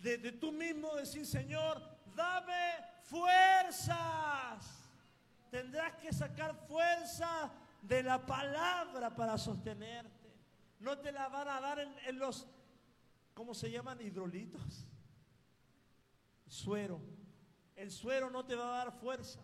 de, tú mismo decir, Señor, dame fuerzas. Tendrás que sacar fuerza de la palabra para sostenerte. No te la van a dar en, en los, ¿cómo se llaman? Hidrolitos. Suero. El suero no te va a dar fuerza.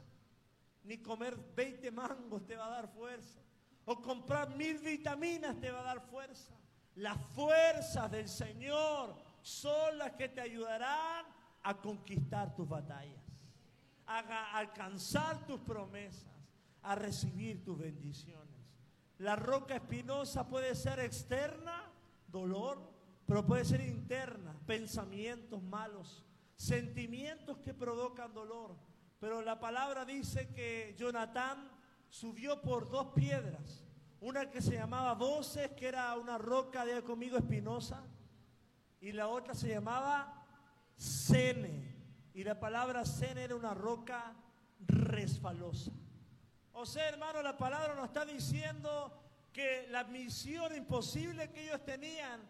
Ni comer 20 mangos te va a dar fuerza o comprar mil vitaminas te va a dar fuerza. Las fuerzas del Señor son las que te ayudarán a conquistar tus batallas, a alcanzar tus promesas, a recibir tus bendiciones. La roca espinosa puede ser externa, dolor, pero puede ser interna, pensamientos malos, sentimientos que provocan dolor. Pero la palabra dice que Jonatán subió por dos piedras. Una que se llamaba Voces, que era una roca de conmigo espinosa, y la otra se llamaba Sene. Y la palabra Sene era una roca resbalosa. O sea, hermano, la palabra nos está diciendo que la misión imposible que ellos tenían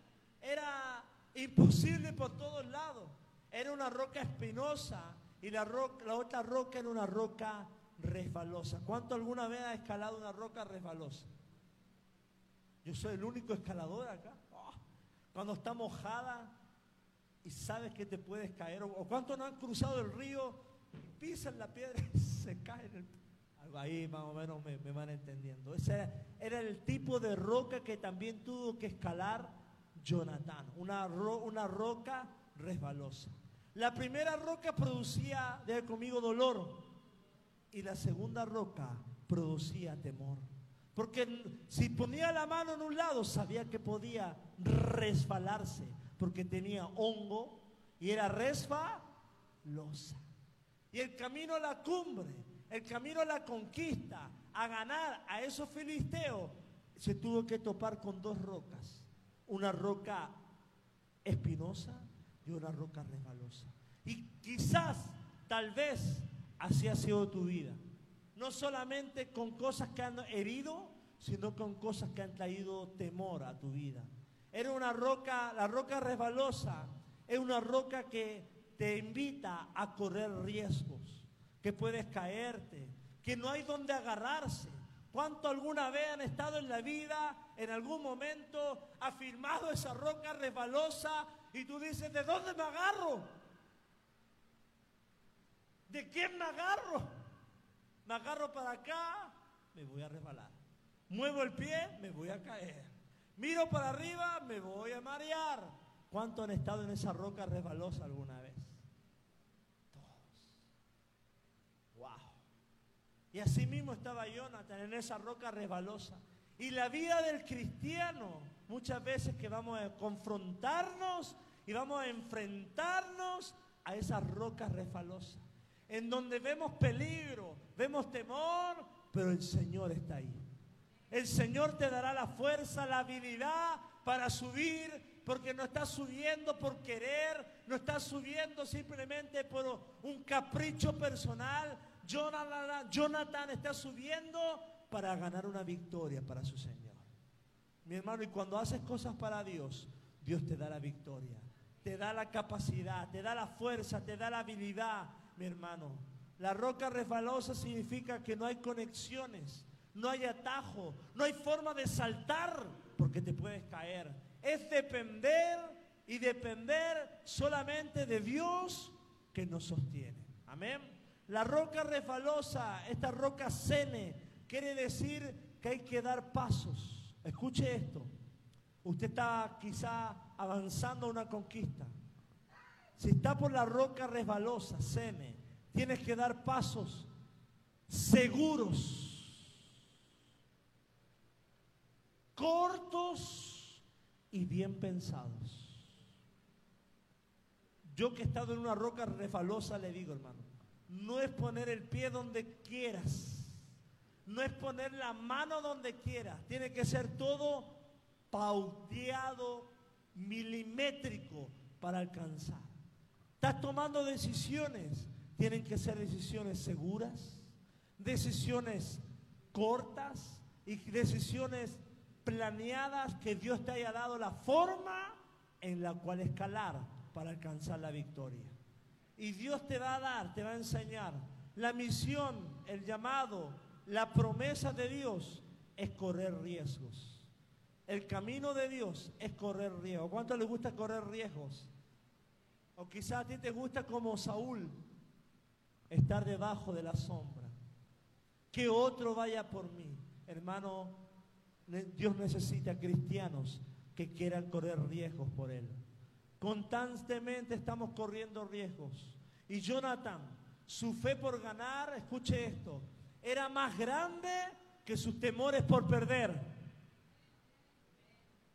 era imposible por todos lados. Era una roca espinosa y la, otra roca era una roca resbalosa. ¿Cuánto alguna vez ha escalado una roca resbalosa? Yo soy el único escalador acá. Ah, cuando está mojada y sabes que te puedes caer. O, cuánto no han cruzado el río, pisan la piedra y <laughs> se caen. El, ahí más o menos me, van entendiendo. Ese era, el tipo de roca que también tuvo que escalar Jonathan. Una, una roca resbalosa. La primera roca producía, de conmigo, dolor. Y la segunda roca producía temor. Porque si ponía la mano en un lado, sabía que podía resbalarse, porque tenía hongo y era resbalosa. Y el camino a la cumbre, el camino a la conquista, a ganar a esos filisteos, se tuvo que topar con dos rocas. Una roca espinosa y una roca resbalosa. Y quizás, tal vez, así ha sido tu vida. No solamente con cosas que han herido, sino con cosas que han traído temor a tu vida. Era una roca, la roca resbalosa, es una roca que te invita a correr riesgos, que puedes caerte, que no hay donde agarrarse. ¿Cuánto alguna vez han estado en la vida, en algún momento, afirmado esa roca resbalosa y tú dices, ¿de dónde me agarro? ¿De quién me agarro? Me agarro para acá, me voy a resbalar. Muevo el pie, me voy a caer. Miro para arriba, me voy a marear. ¿Cuánto han estado en esa roca resbalosa alguna vez? Todos. Wow. Y así mismo estaba Jonathan en esa roca resbalosa. Y la vida del cristiano, muchas veces que vamos a confrontarnos y vamos a enfrentarnos a esa roca resbalosa en donde vemos peligro, vemos temor, pero el Señor está ahí. El Señor te dará la fuerza, la habilidad para subir, porque no estás subiendo por querer, no estás subiendo simplemente por un capricho personal. Jonathan, está subiendo para ganar una victoria para su Señor. Mi hermano, y cuando haces cosas para Dios, Dios te da la victoria, te da la capacidad, te da la fuerza, te da la habilidad mi hermano. La roca resbalosa significa que no hay conexiones, no hay atajo, no hay forma de saltar porque te puedes caer. Es depender y depender solamente de Dios que nos sostiene. Amén. La roca resbalosa, esta roca sene, quiere decir que hay que dar pasos. Escuche esto. Usted está quizá avanzando a una conquista. Si está por la roca resbalosa, seme, tienes que dar pasos seguros, cortos y bien pensados. Yo que he estado en una roca resbalosa le digo, hermano, no es poner el pie donde quieras, no es poner la mano donde quieras, tiene que ser todo pauteado, milimétrico para alcanzar. Estás tomando decisiones. Tienen que ser decisiones seguras, decisiones cortas y decisiones planeadas que Dios te haya dado la forma en la cual escalar para alcanzar la victoria. Y Dios te va a dar, te va a enseñar. La misión, el llamado, la promesa de Dios es correr riesgos. El camino de Dios es correr riesgos. ¿Cuánto le gusta correr riesgos? O quizás a ti te gusta como Saúl, estar debajo de la sombra. Que otro vaya por mí. Hermano, Dios necesita cristianos que quieran correr riesgos por Él. Constantemente estamos corriendo riesgos. Y Jonathan, su fe por ganar, escuche esto, era más grande que sus temores por perder.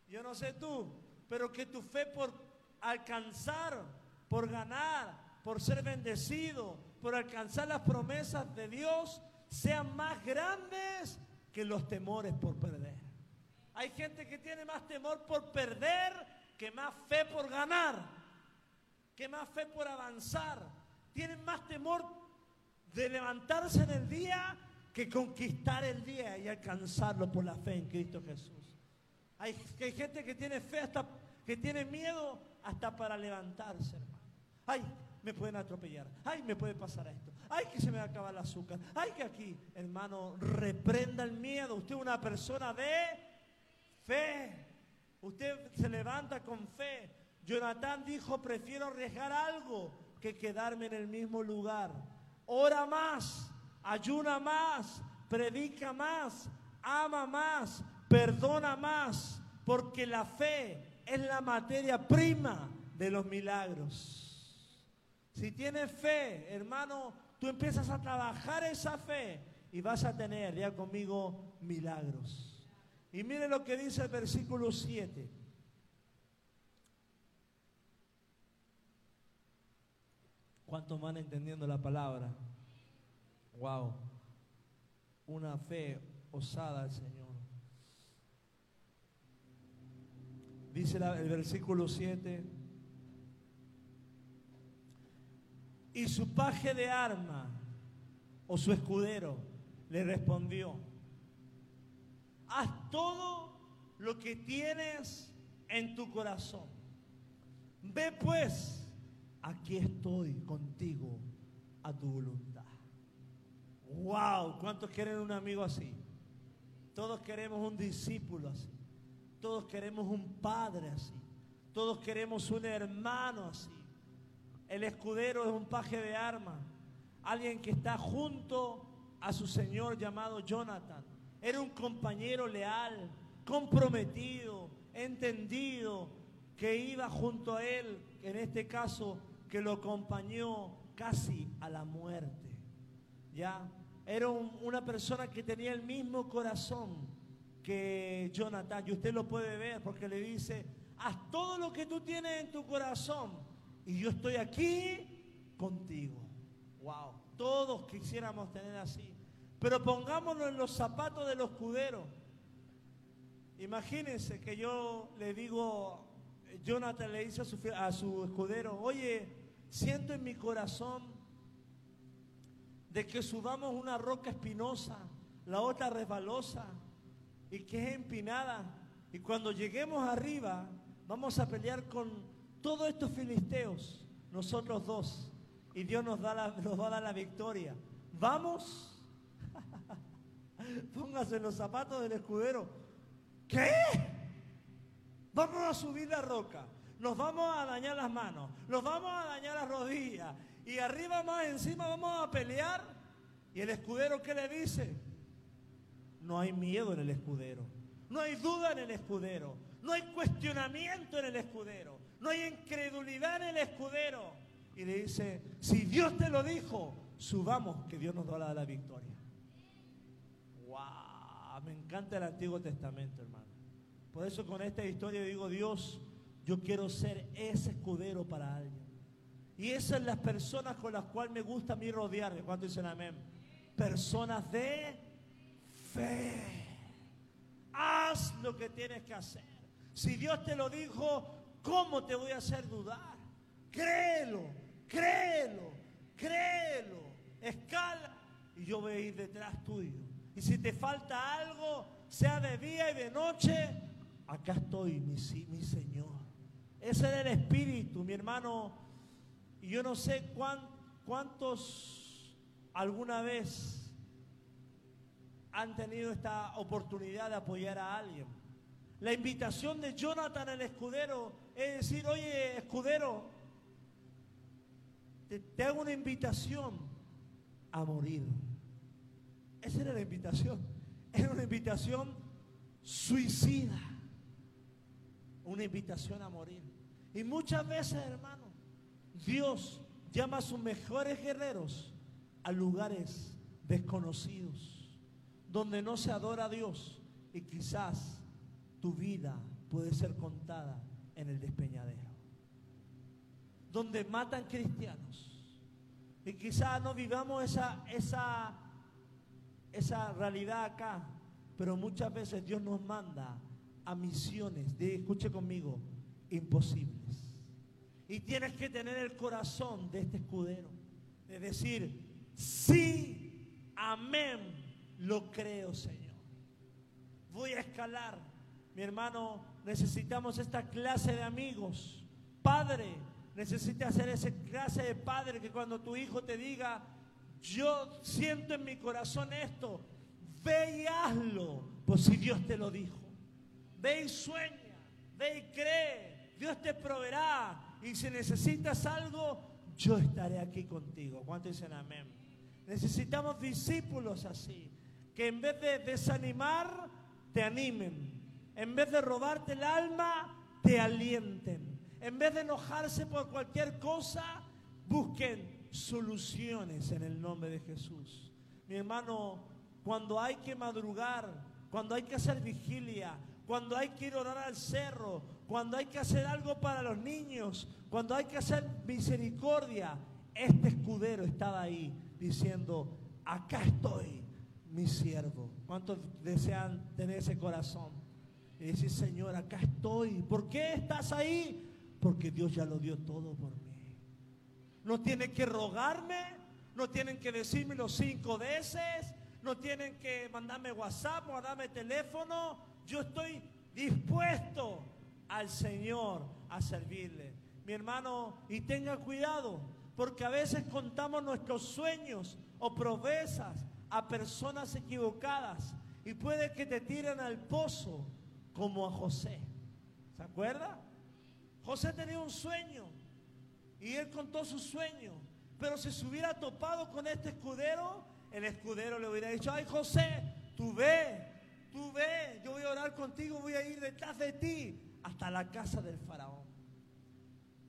Yo no sé tú, pero que tu fe por alcanzar por ganar, por ser bendecido, por alcanzar las promesas de Dios, sean más grandes que los temores por perder. Hay gente que tiene más temor por perder que más fe por ganar, que más fe por avanzar. Tienen más temor de levantarse en el día que conquistar el día y alcanzarlo por la fe en Cristo Jesús. Hay, hay gente que tiene fe hasta, que tiene miedo hasta para levantarse, hermano. Ay, me pueden atropellar. Ay, me puede pasar esto. Ay, que se me va a acabar el azúcar. Ay, que aquí, hermano, reprenda el miedo. Usted es una persona de Fe. Usted se levanta con fe. Jonatán dijo, prefiero arriesgar algo que quedarme en el mismo lugar. Ora más, ayuna más, predica más, ama más, perdona más, porque la fe es la materia prima de los milagros. Si tienes fe, hermano, tú empiezas a trabajar esa fe y vas a tener, ya conmigo, milagros. Y mire lo que dice el versículo 7. ¿Cuántos van entendiendo la palabra? Wow. Una fe osada al Señor. Dice el versículo 7. Y su paje de arma o su escudero le respondió, haz todo lo que tienes en tu corazón. Ve pues, aquí estoy contigo a tu voluntad. Wow, ¿cuántos quieren un amigo así? Todos queremos un discípulo así. Todos queremos un padre así. Todos queremos un hermano así. El escudero es un paje de arma. Alguien que está junto a su Señor llamado Jonathan. Era un compañero leal, comprometido, entendido, que iba junto a él, en este caso, que lo acompañó casi a la muerte. ¿Ya? Era una persona que tenía el mismo corazón que Jonathan. Y usted lo puede ver porque le dice, haz todo lo que tú tienes en tu corazón y yo estoy aquí contigo. Wow, todos quisiéramos tener así. Pero pongámonos en los zapatos del escudero. Imagínense que yo le digo, Jonathan le dice a su, a su escudero, oye, siento en mi corazón de que subamos una roca espinosa, la otra resbalosa y que es empinada. Y cuando lleguemos arriba, vamos a pelear con todos estos filisteos, nosotros dos. Y Dios nos, da la, nos va a dar la victoria. Vamos. Póngase los zapatos del escudero. ¿Qué? Vamos a subir la roca. Nos vamos a dañar las manos. Nos vamos a dañar las rodillas. Y arriba más encima vamos a pelear. ¿Y el escudero qué le dice? No hay miedo en el escudero. No hay duda en el escudero. No hay cuestionamiento en el escudero. No hay incredulidad en el escudero. Y le dice, si Dios te lo dijo, subamos que Dios nos da la victoria. Me encanta el Antiguo Testamento, hermano. Por eso con esta historia digo, Dios, yo quiero ser ese escudero para alguien. Y esas son las personas con las cuales me gusta a mí rodearme. cuando dicen amén? Personas de fe. Haz lo que tienes que hacer. Si Dios te lo dijo, ¿cómo te voy a hacer dudar? Créelo, créelo, créelo. Escala y yo voy a ir detrás tuyo. Y si te falta algo, sea de día y de noche, acá estoy, mi, mi Señor. Ese es el Espíritu, mi hermano. Y yo no sé cuántos alguna vez han tenido esta oportunidad de apoyar a alguien. La invitación de Jonathan el escudero es decir, oye, escudero, te, hago una invitación a morir. Esa era la invitación. Era una invitación suicida. Una invitación a morir. Y muchas veces, hermano, Dios llama a sus mejores guerreros a lugares desconocidos, donde no se adora a Dios y quizás tu vida puede ser contada en el despeñadero, donde matan cristianos. Y quizás no vivamos esa, esa, esa realidad acá, pero muchas veces Dios nos manda a misiones de, escuche conmigo, imposibles. Y tienes que tener el corazón de este escudero, de decir, sí, amén, lo creo, Señor. Voy a escalar. Mi hermano, necesitamos esta clase de amigos. Padre, necesitas ser esa clase de padre que cuando tu hijo te diga, yo siento en mi corazón esto, ve y hazlo, pues si Dios te lo dijo. ve y sueña, ve y cree, Dios te proveerá. Y si necesitas algo, yo estaré aquí contigo. ¿Cuántos dicen amén? Necesitamos discípulos así, que en vez de desanimar, te animen. En vez de robarte el alma, te alienten. En vez de enojarse por cualquier cosa, busquen soluciones en el nombre de Jesús. Mi hermano, cuando hay que madrugar, cuando hay que hacer vigilia, cuando hay que ir a orar al cerro, cuando hay que hacer algo para los niños, cuando hay que hacer misericordia, este escudero estaba ahí diciendo, acá estoy, mi siervo. ¿Cuántos desean tener ese corazón? Y decir, Señor, acá estoy. ¿Por qué estás ahí? Porque Dios ya lo dio todo por mí. No tienen que rogarme, no tienen que decírmelo cinco veces, no tienen que mandarme WhatsApp o darme teléfono. Yo estoy dispuesto al Señor a servirle. Mi hermano, y tenga cuidado, porque a veces contamos nuestros sueños o promesas a personas equivocadas y puede que te tiren al pozo como a José. ¿Se acuerda? José tenía un sueño y él contó su sueño, pero si se hubiera topado con este escudero, el escudero le hubiera dicho, ay José, tú ve, tú ve, yo voy a orar contigo, voy a ir detrás de ti hasta la casa del faraón.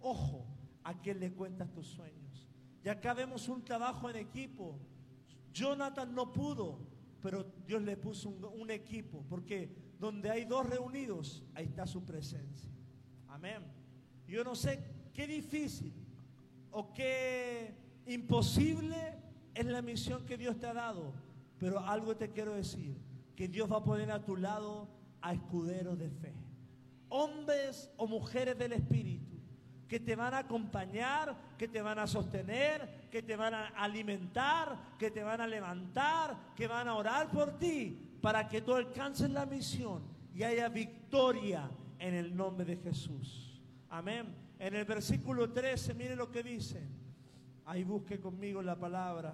Ojo a quien le cuentas tus sueños. Y acá vemos un trabajo en equipo. Jonathan no pudo, pero Dios le puso un, un equipo, porque donde hay dos reunidos, ahí está su presencia. Amén. Yo no sé qué difícil o qué imposible es la misión que Dios te ha dado, pero algo te quiero decir, que Dios va a poner a tu lado a escuderos de fe, hombres o mujeres del Espíritu, que te van a acompañar, que te van a sostener, que te van a alimentar, que te van a levantar, que van a orar por ti, para que tú alcances la misión y haya victoria en el nombre de Jesús. Amén. En el versículo 13, mire lo que dice. Ahí busque conmigo la palabra.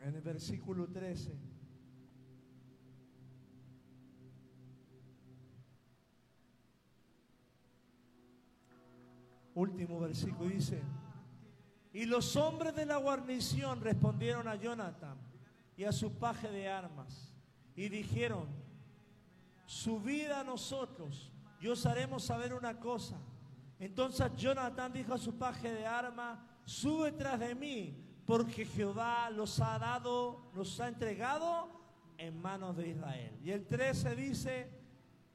En el versículo 13. Último versículo dice, y los hombres de la guarnición respondieron a Jonathan y a su paje de armas y dijeron, subid a nosotros y os haremos saber una cosa. Entonces Jonathan dijo a su paje de armas, sube tras de mí, porque Jehová los ha dado, los ha entregado en manos de Israel. Y el 13 dice,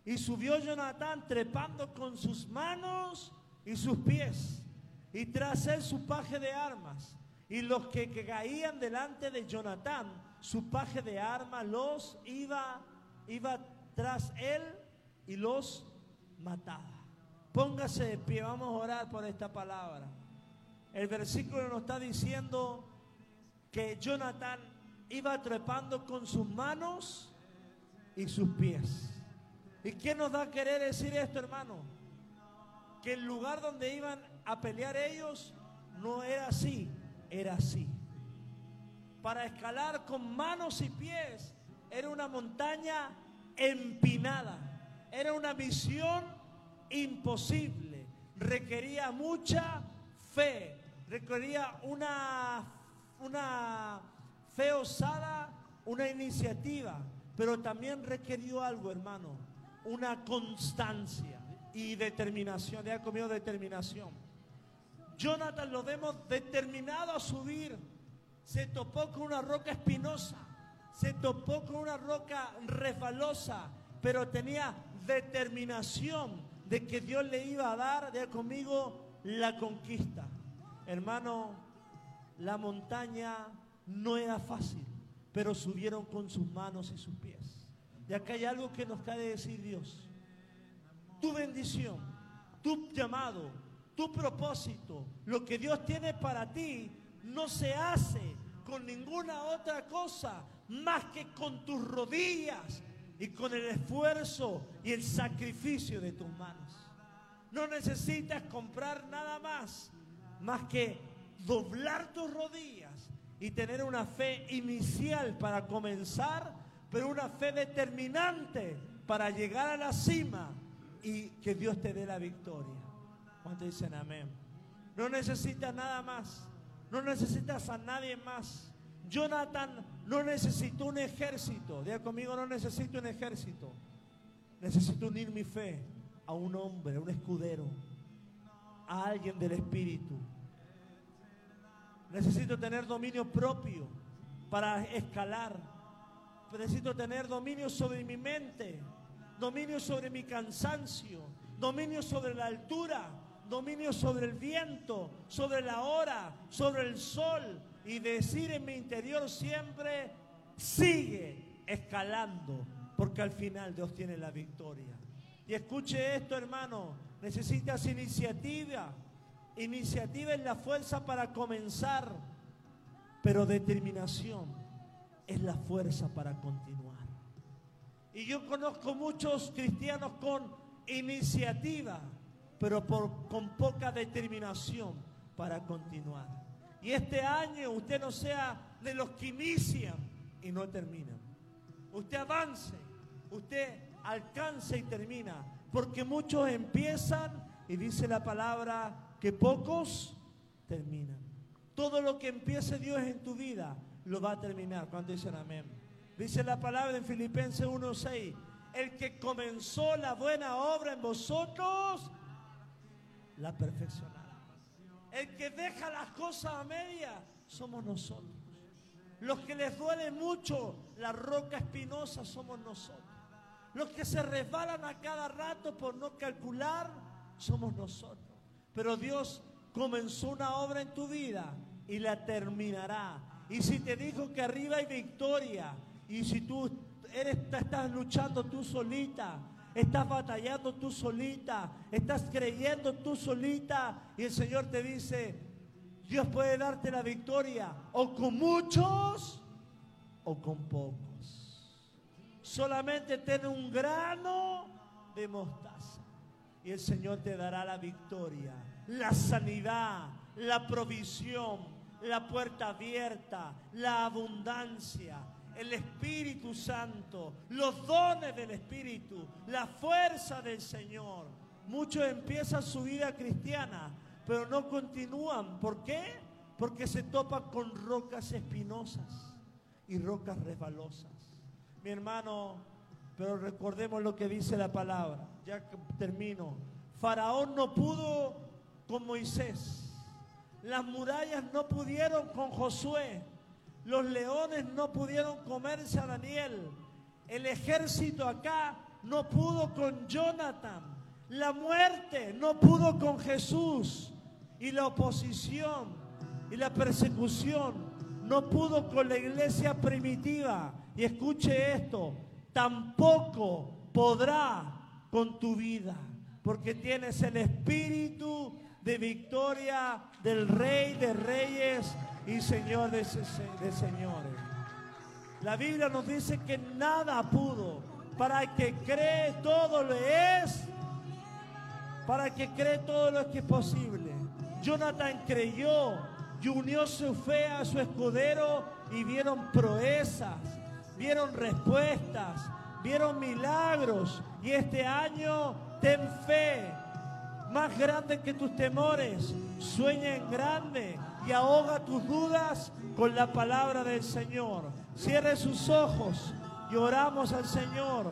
y subió Jonathan trepando con sus manos y sus pies, y tras él su paje de armas. Y los que, caían delante de Jonatán, su paje de armas los iba, iba tras él y los mataba. Póngase de pie, vamos a orar por esta palabra. El versículo nos está diciendo que Jonathan iba trepando con sus manos y sus pies. ¿Y qué nos da a querer decir esto, hermano? Que el lugar donde iban a pelear ellos no era así, era así. Para escalar con manos y pies era una montaña empinada, era una misión imposible, requería mucha fe, requería una, una fe osada, una iniciativa, pero también requirió algo, hermano, una constancia y determinación. Ya comido determinación. Jonathan lo vemos determinado a subir. Se topó con una roca espinosa, se topó con una roca resbalosa, pero tenía determinación de que Dios le iba a dar, de conmigo, la conquista. Hermano, la montaña no era fácil, pero subieron con sus manos y sus pies. Y acá hay algo que nos cabe decir Dios. Tu bendición, tu llamado, tu propósito, lo que Dios tiene para ti, no se hace con ninguna otra cosa más que con tus rodillas y con el esfuerzo y el sacrificio de tus manos. No necesitas comprar nada más, más que doblar tus rodillas y tener una fe inicial para comenzar, pero una fe determinante para llegar a la cima y que Dios te dé la victoria. ¿Cuántos dicen amén? No necesitas nada más. No necesitas a nadie más. Jonathan no necesitó un ejército. Diga conmigo, no necesito un ejército. Necesito unir mi fe a un hombre, a un escudero, a alguien del Espíritu. Necesito tener dominio propio para escalar. Necesito tener dominio sobre mi mente, dominio sobre mi cansancio, dominio sobre la altura, dominio sobre el viento, sobre la hora, sobre el sol y decir en mi interior siempre, sigue escalando, porque al final Dios tiene la victoria. Y escuche esto, hermano, necesitas iniciativa. Iniciativa es la fuerza para comenzar, pero determinación es la fuerza para continuar. Y yo conozco muchos cristianos con iniciativa, pero con poca determinación para continuar. Y este año usted no sea de los que inician y no terminan. Usted avance, usted alcance y termina, porque muchos empiezan y dice la palabra que pocos terminan. Todo lo que empiece Dios en tu vida lo va a terminar. Cuando dicen amén. Dice la palabra en Filipenses 1:6, el que comenzó la buena obra en vosotros la perfeccionará. El que deja las cosas a media somos nosotros. Los que les duele mucho la roca espinosa somos nosotros. Los que se resbalan a cada rato por no calcular somos nosotros. Pero Dios comenzó una obra en tu vida y la terminará. Y si te dijo que arriba hay victoria, y si tú eres, estás luchando tú solita, Estás batallando tú solita, estás creyendo tú solita y el Señor te dice, Dios puede darte la victoria o con muchos o con pocos. Solamente ten un grano de mostaza y el Señor te dará la victoria, la sanidad, la provisión, la puerta abierta, la abundancia el Espíritu Santo, los dones del Espíritu, la fuerza del Señor. Muchos empiezan su vida cristiana, pero no continúan. ¿Por qué? Porque se topan con rocas espinosas y rocas resbalosas. Mi hermano, pero recordemos lo que dice la palabra. Ya termino. Faraón no pudo con Moisés. Las murallas no pudieron con Josué. Los leones no pudieron comerse a Daniel. El ejército acá no pudo con Jonathan. La muerte no pudo con Jesús. Y la oposición y la persecución no pudo con la iglesia primitiva. Y escuche esto, tampoco podrá con tu vida, porque tienes el espíritu de victoria del Rey de Reyes y Señor de, señores. La Biblia nos dice que nada pudo. Para el que cree todo lo es. Para el que cree todo lo que es posible. Jonathan creyó y unió su fe a su escudero y vieron proezas, vieron respuestas, vieron milagros. Y este año ten fe, más grande que tus temores. Sueña en grande y ahoga tus dudas con la palabra del Señor. Cierre sus ojos y oramos al Señor.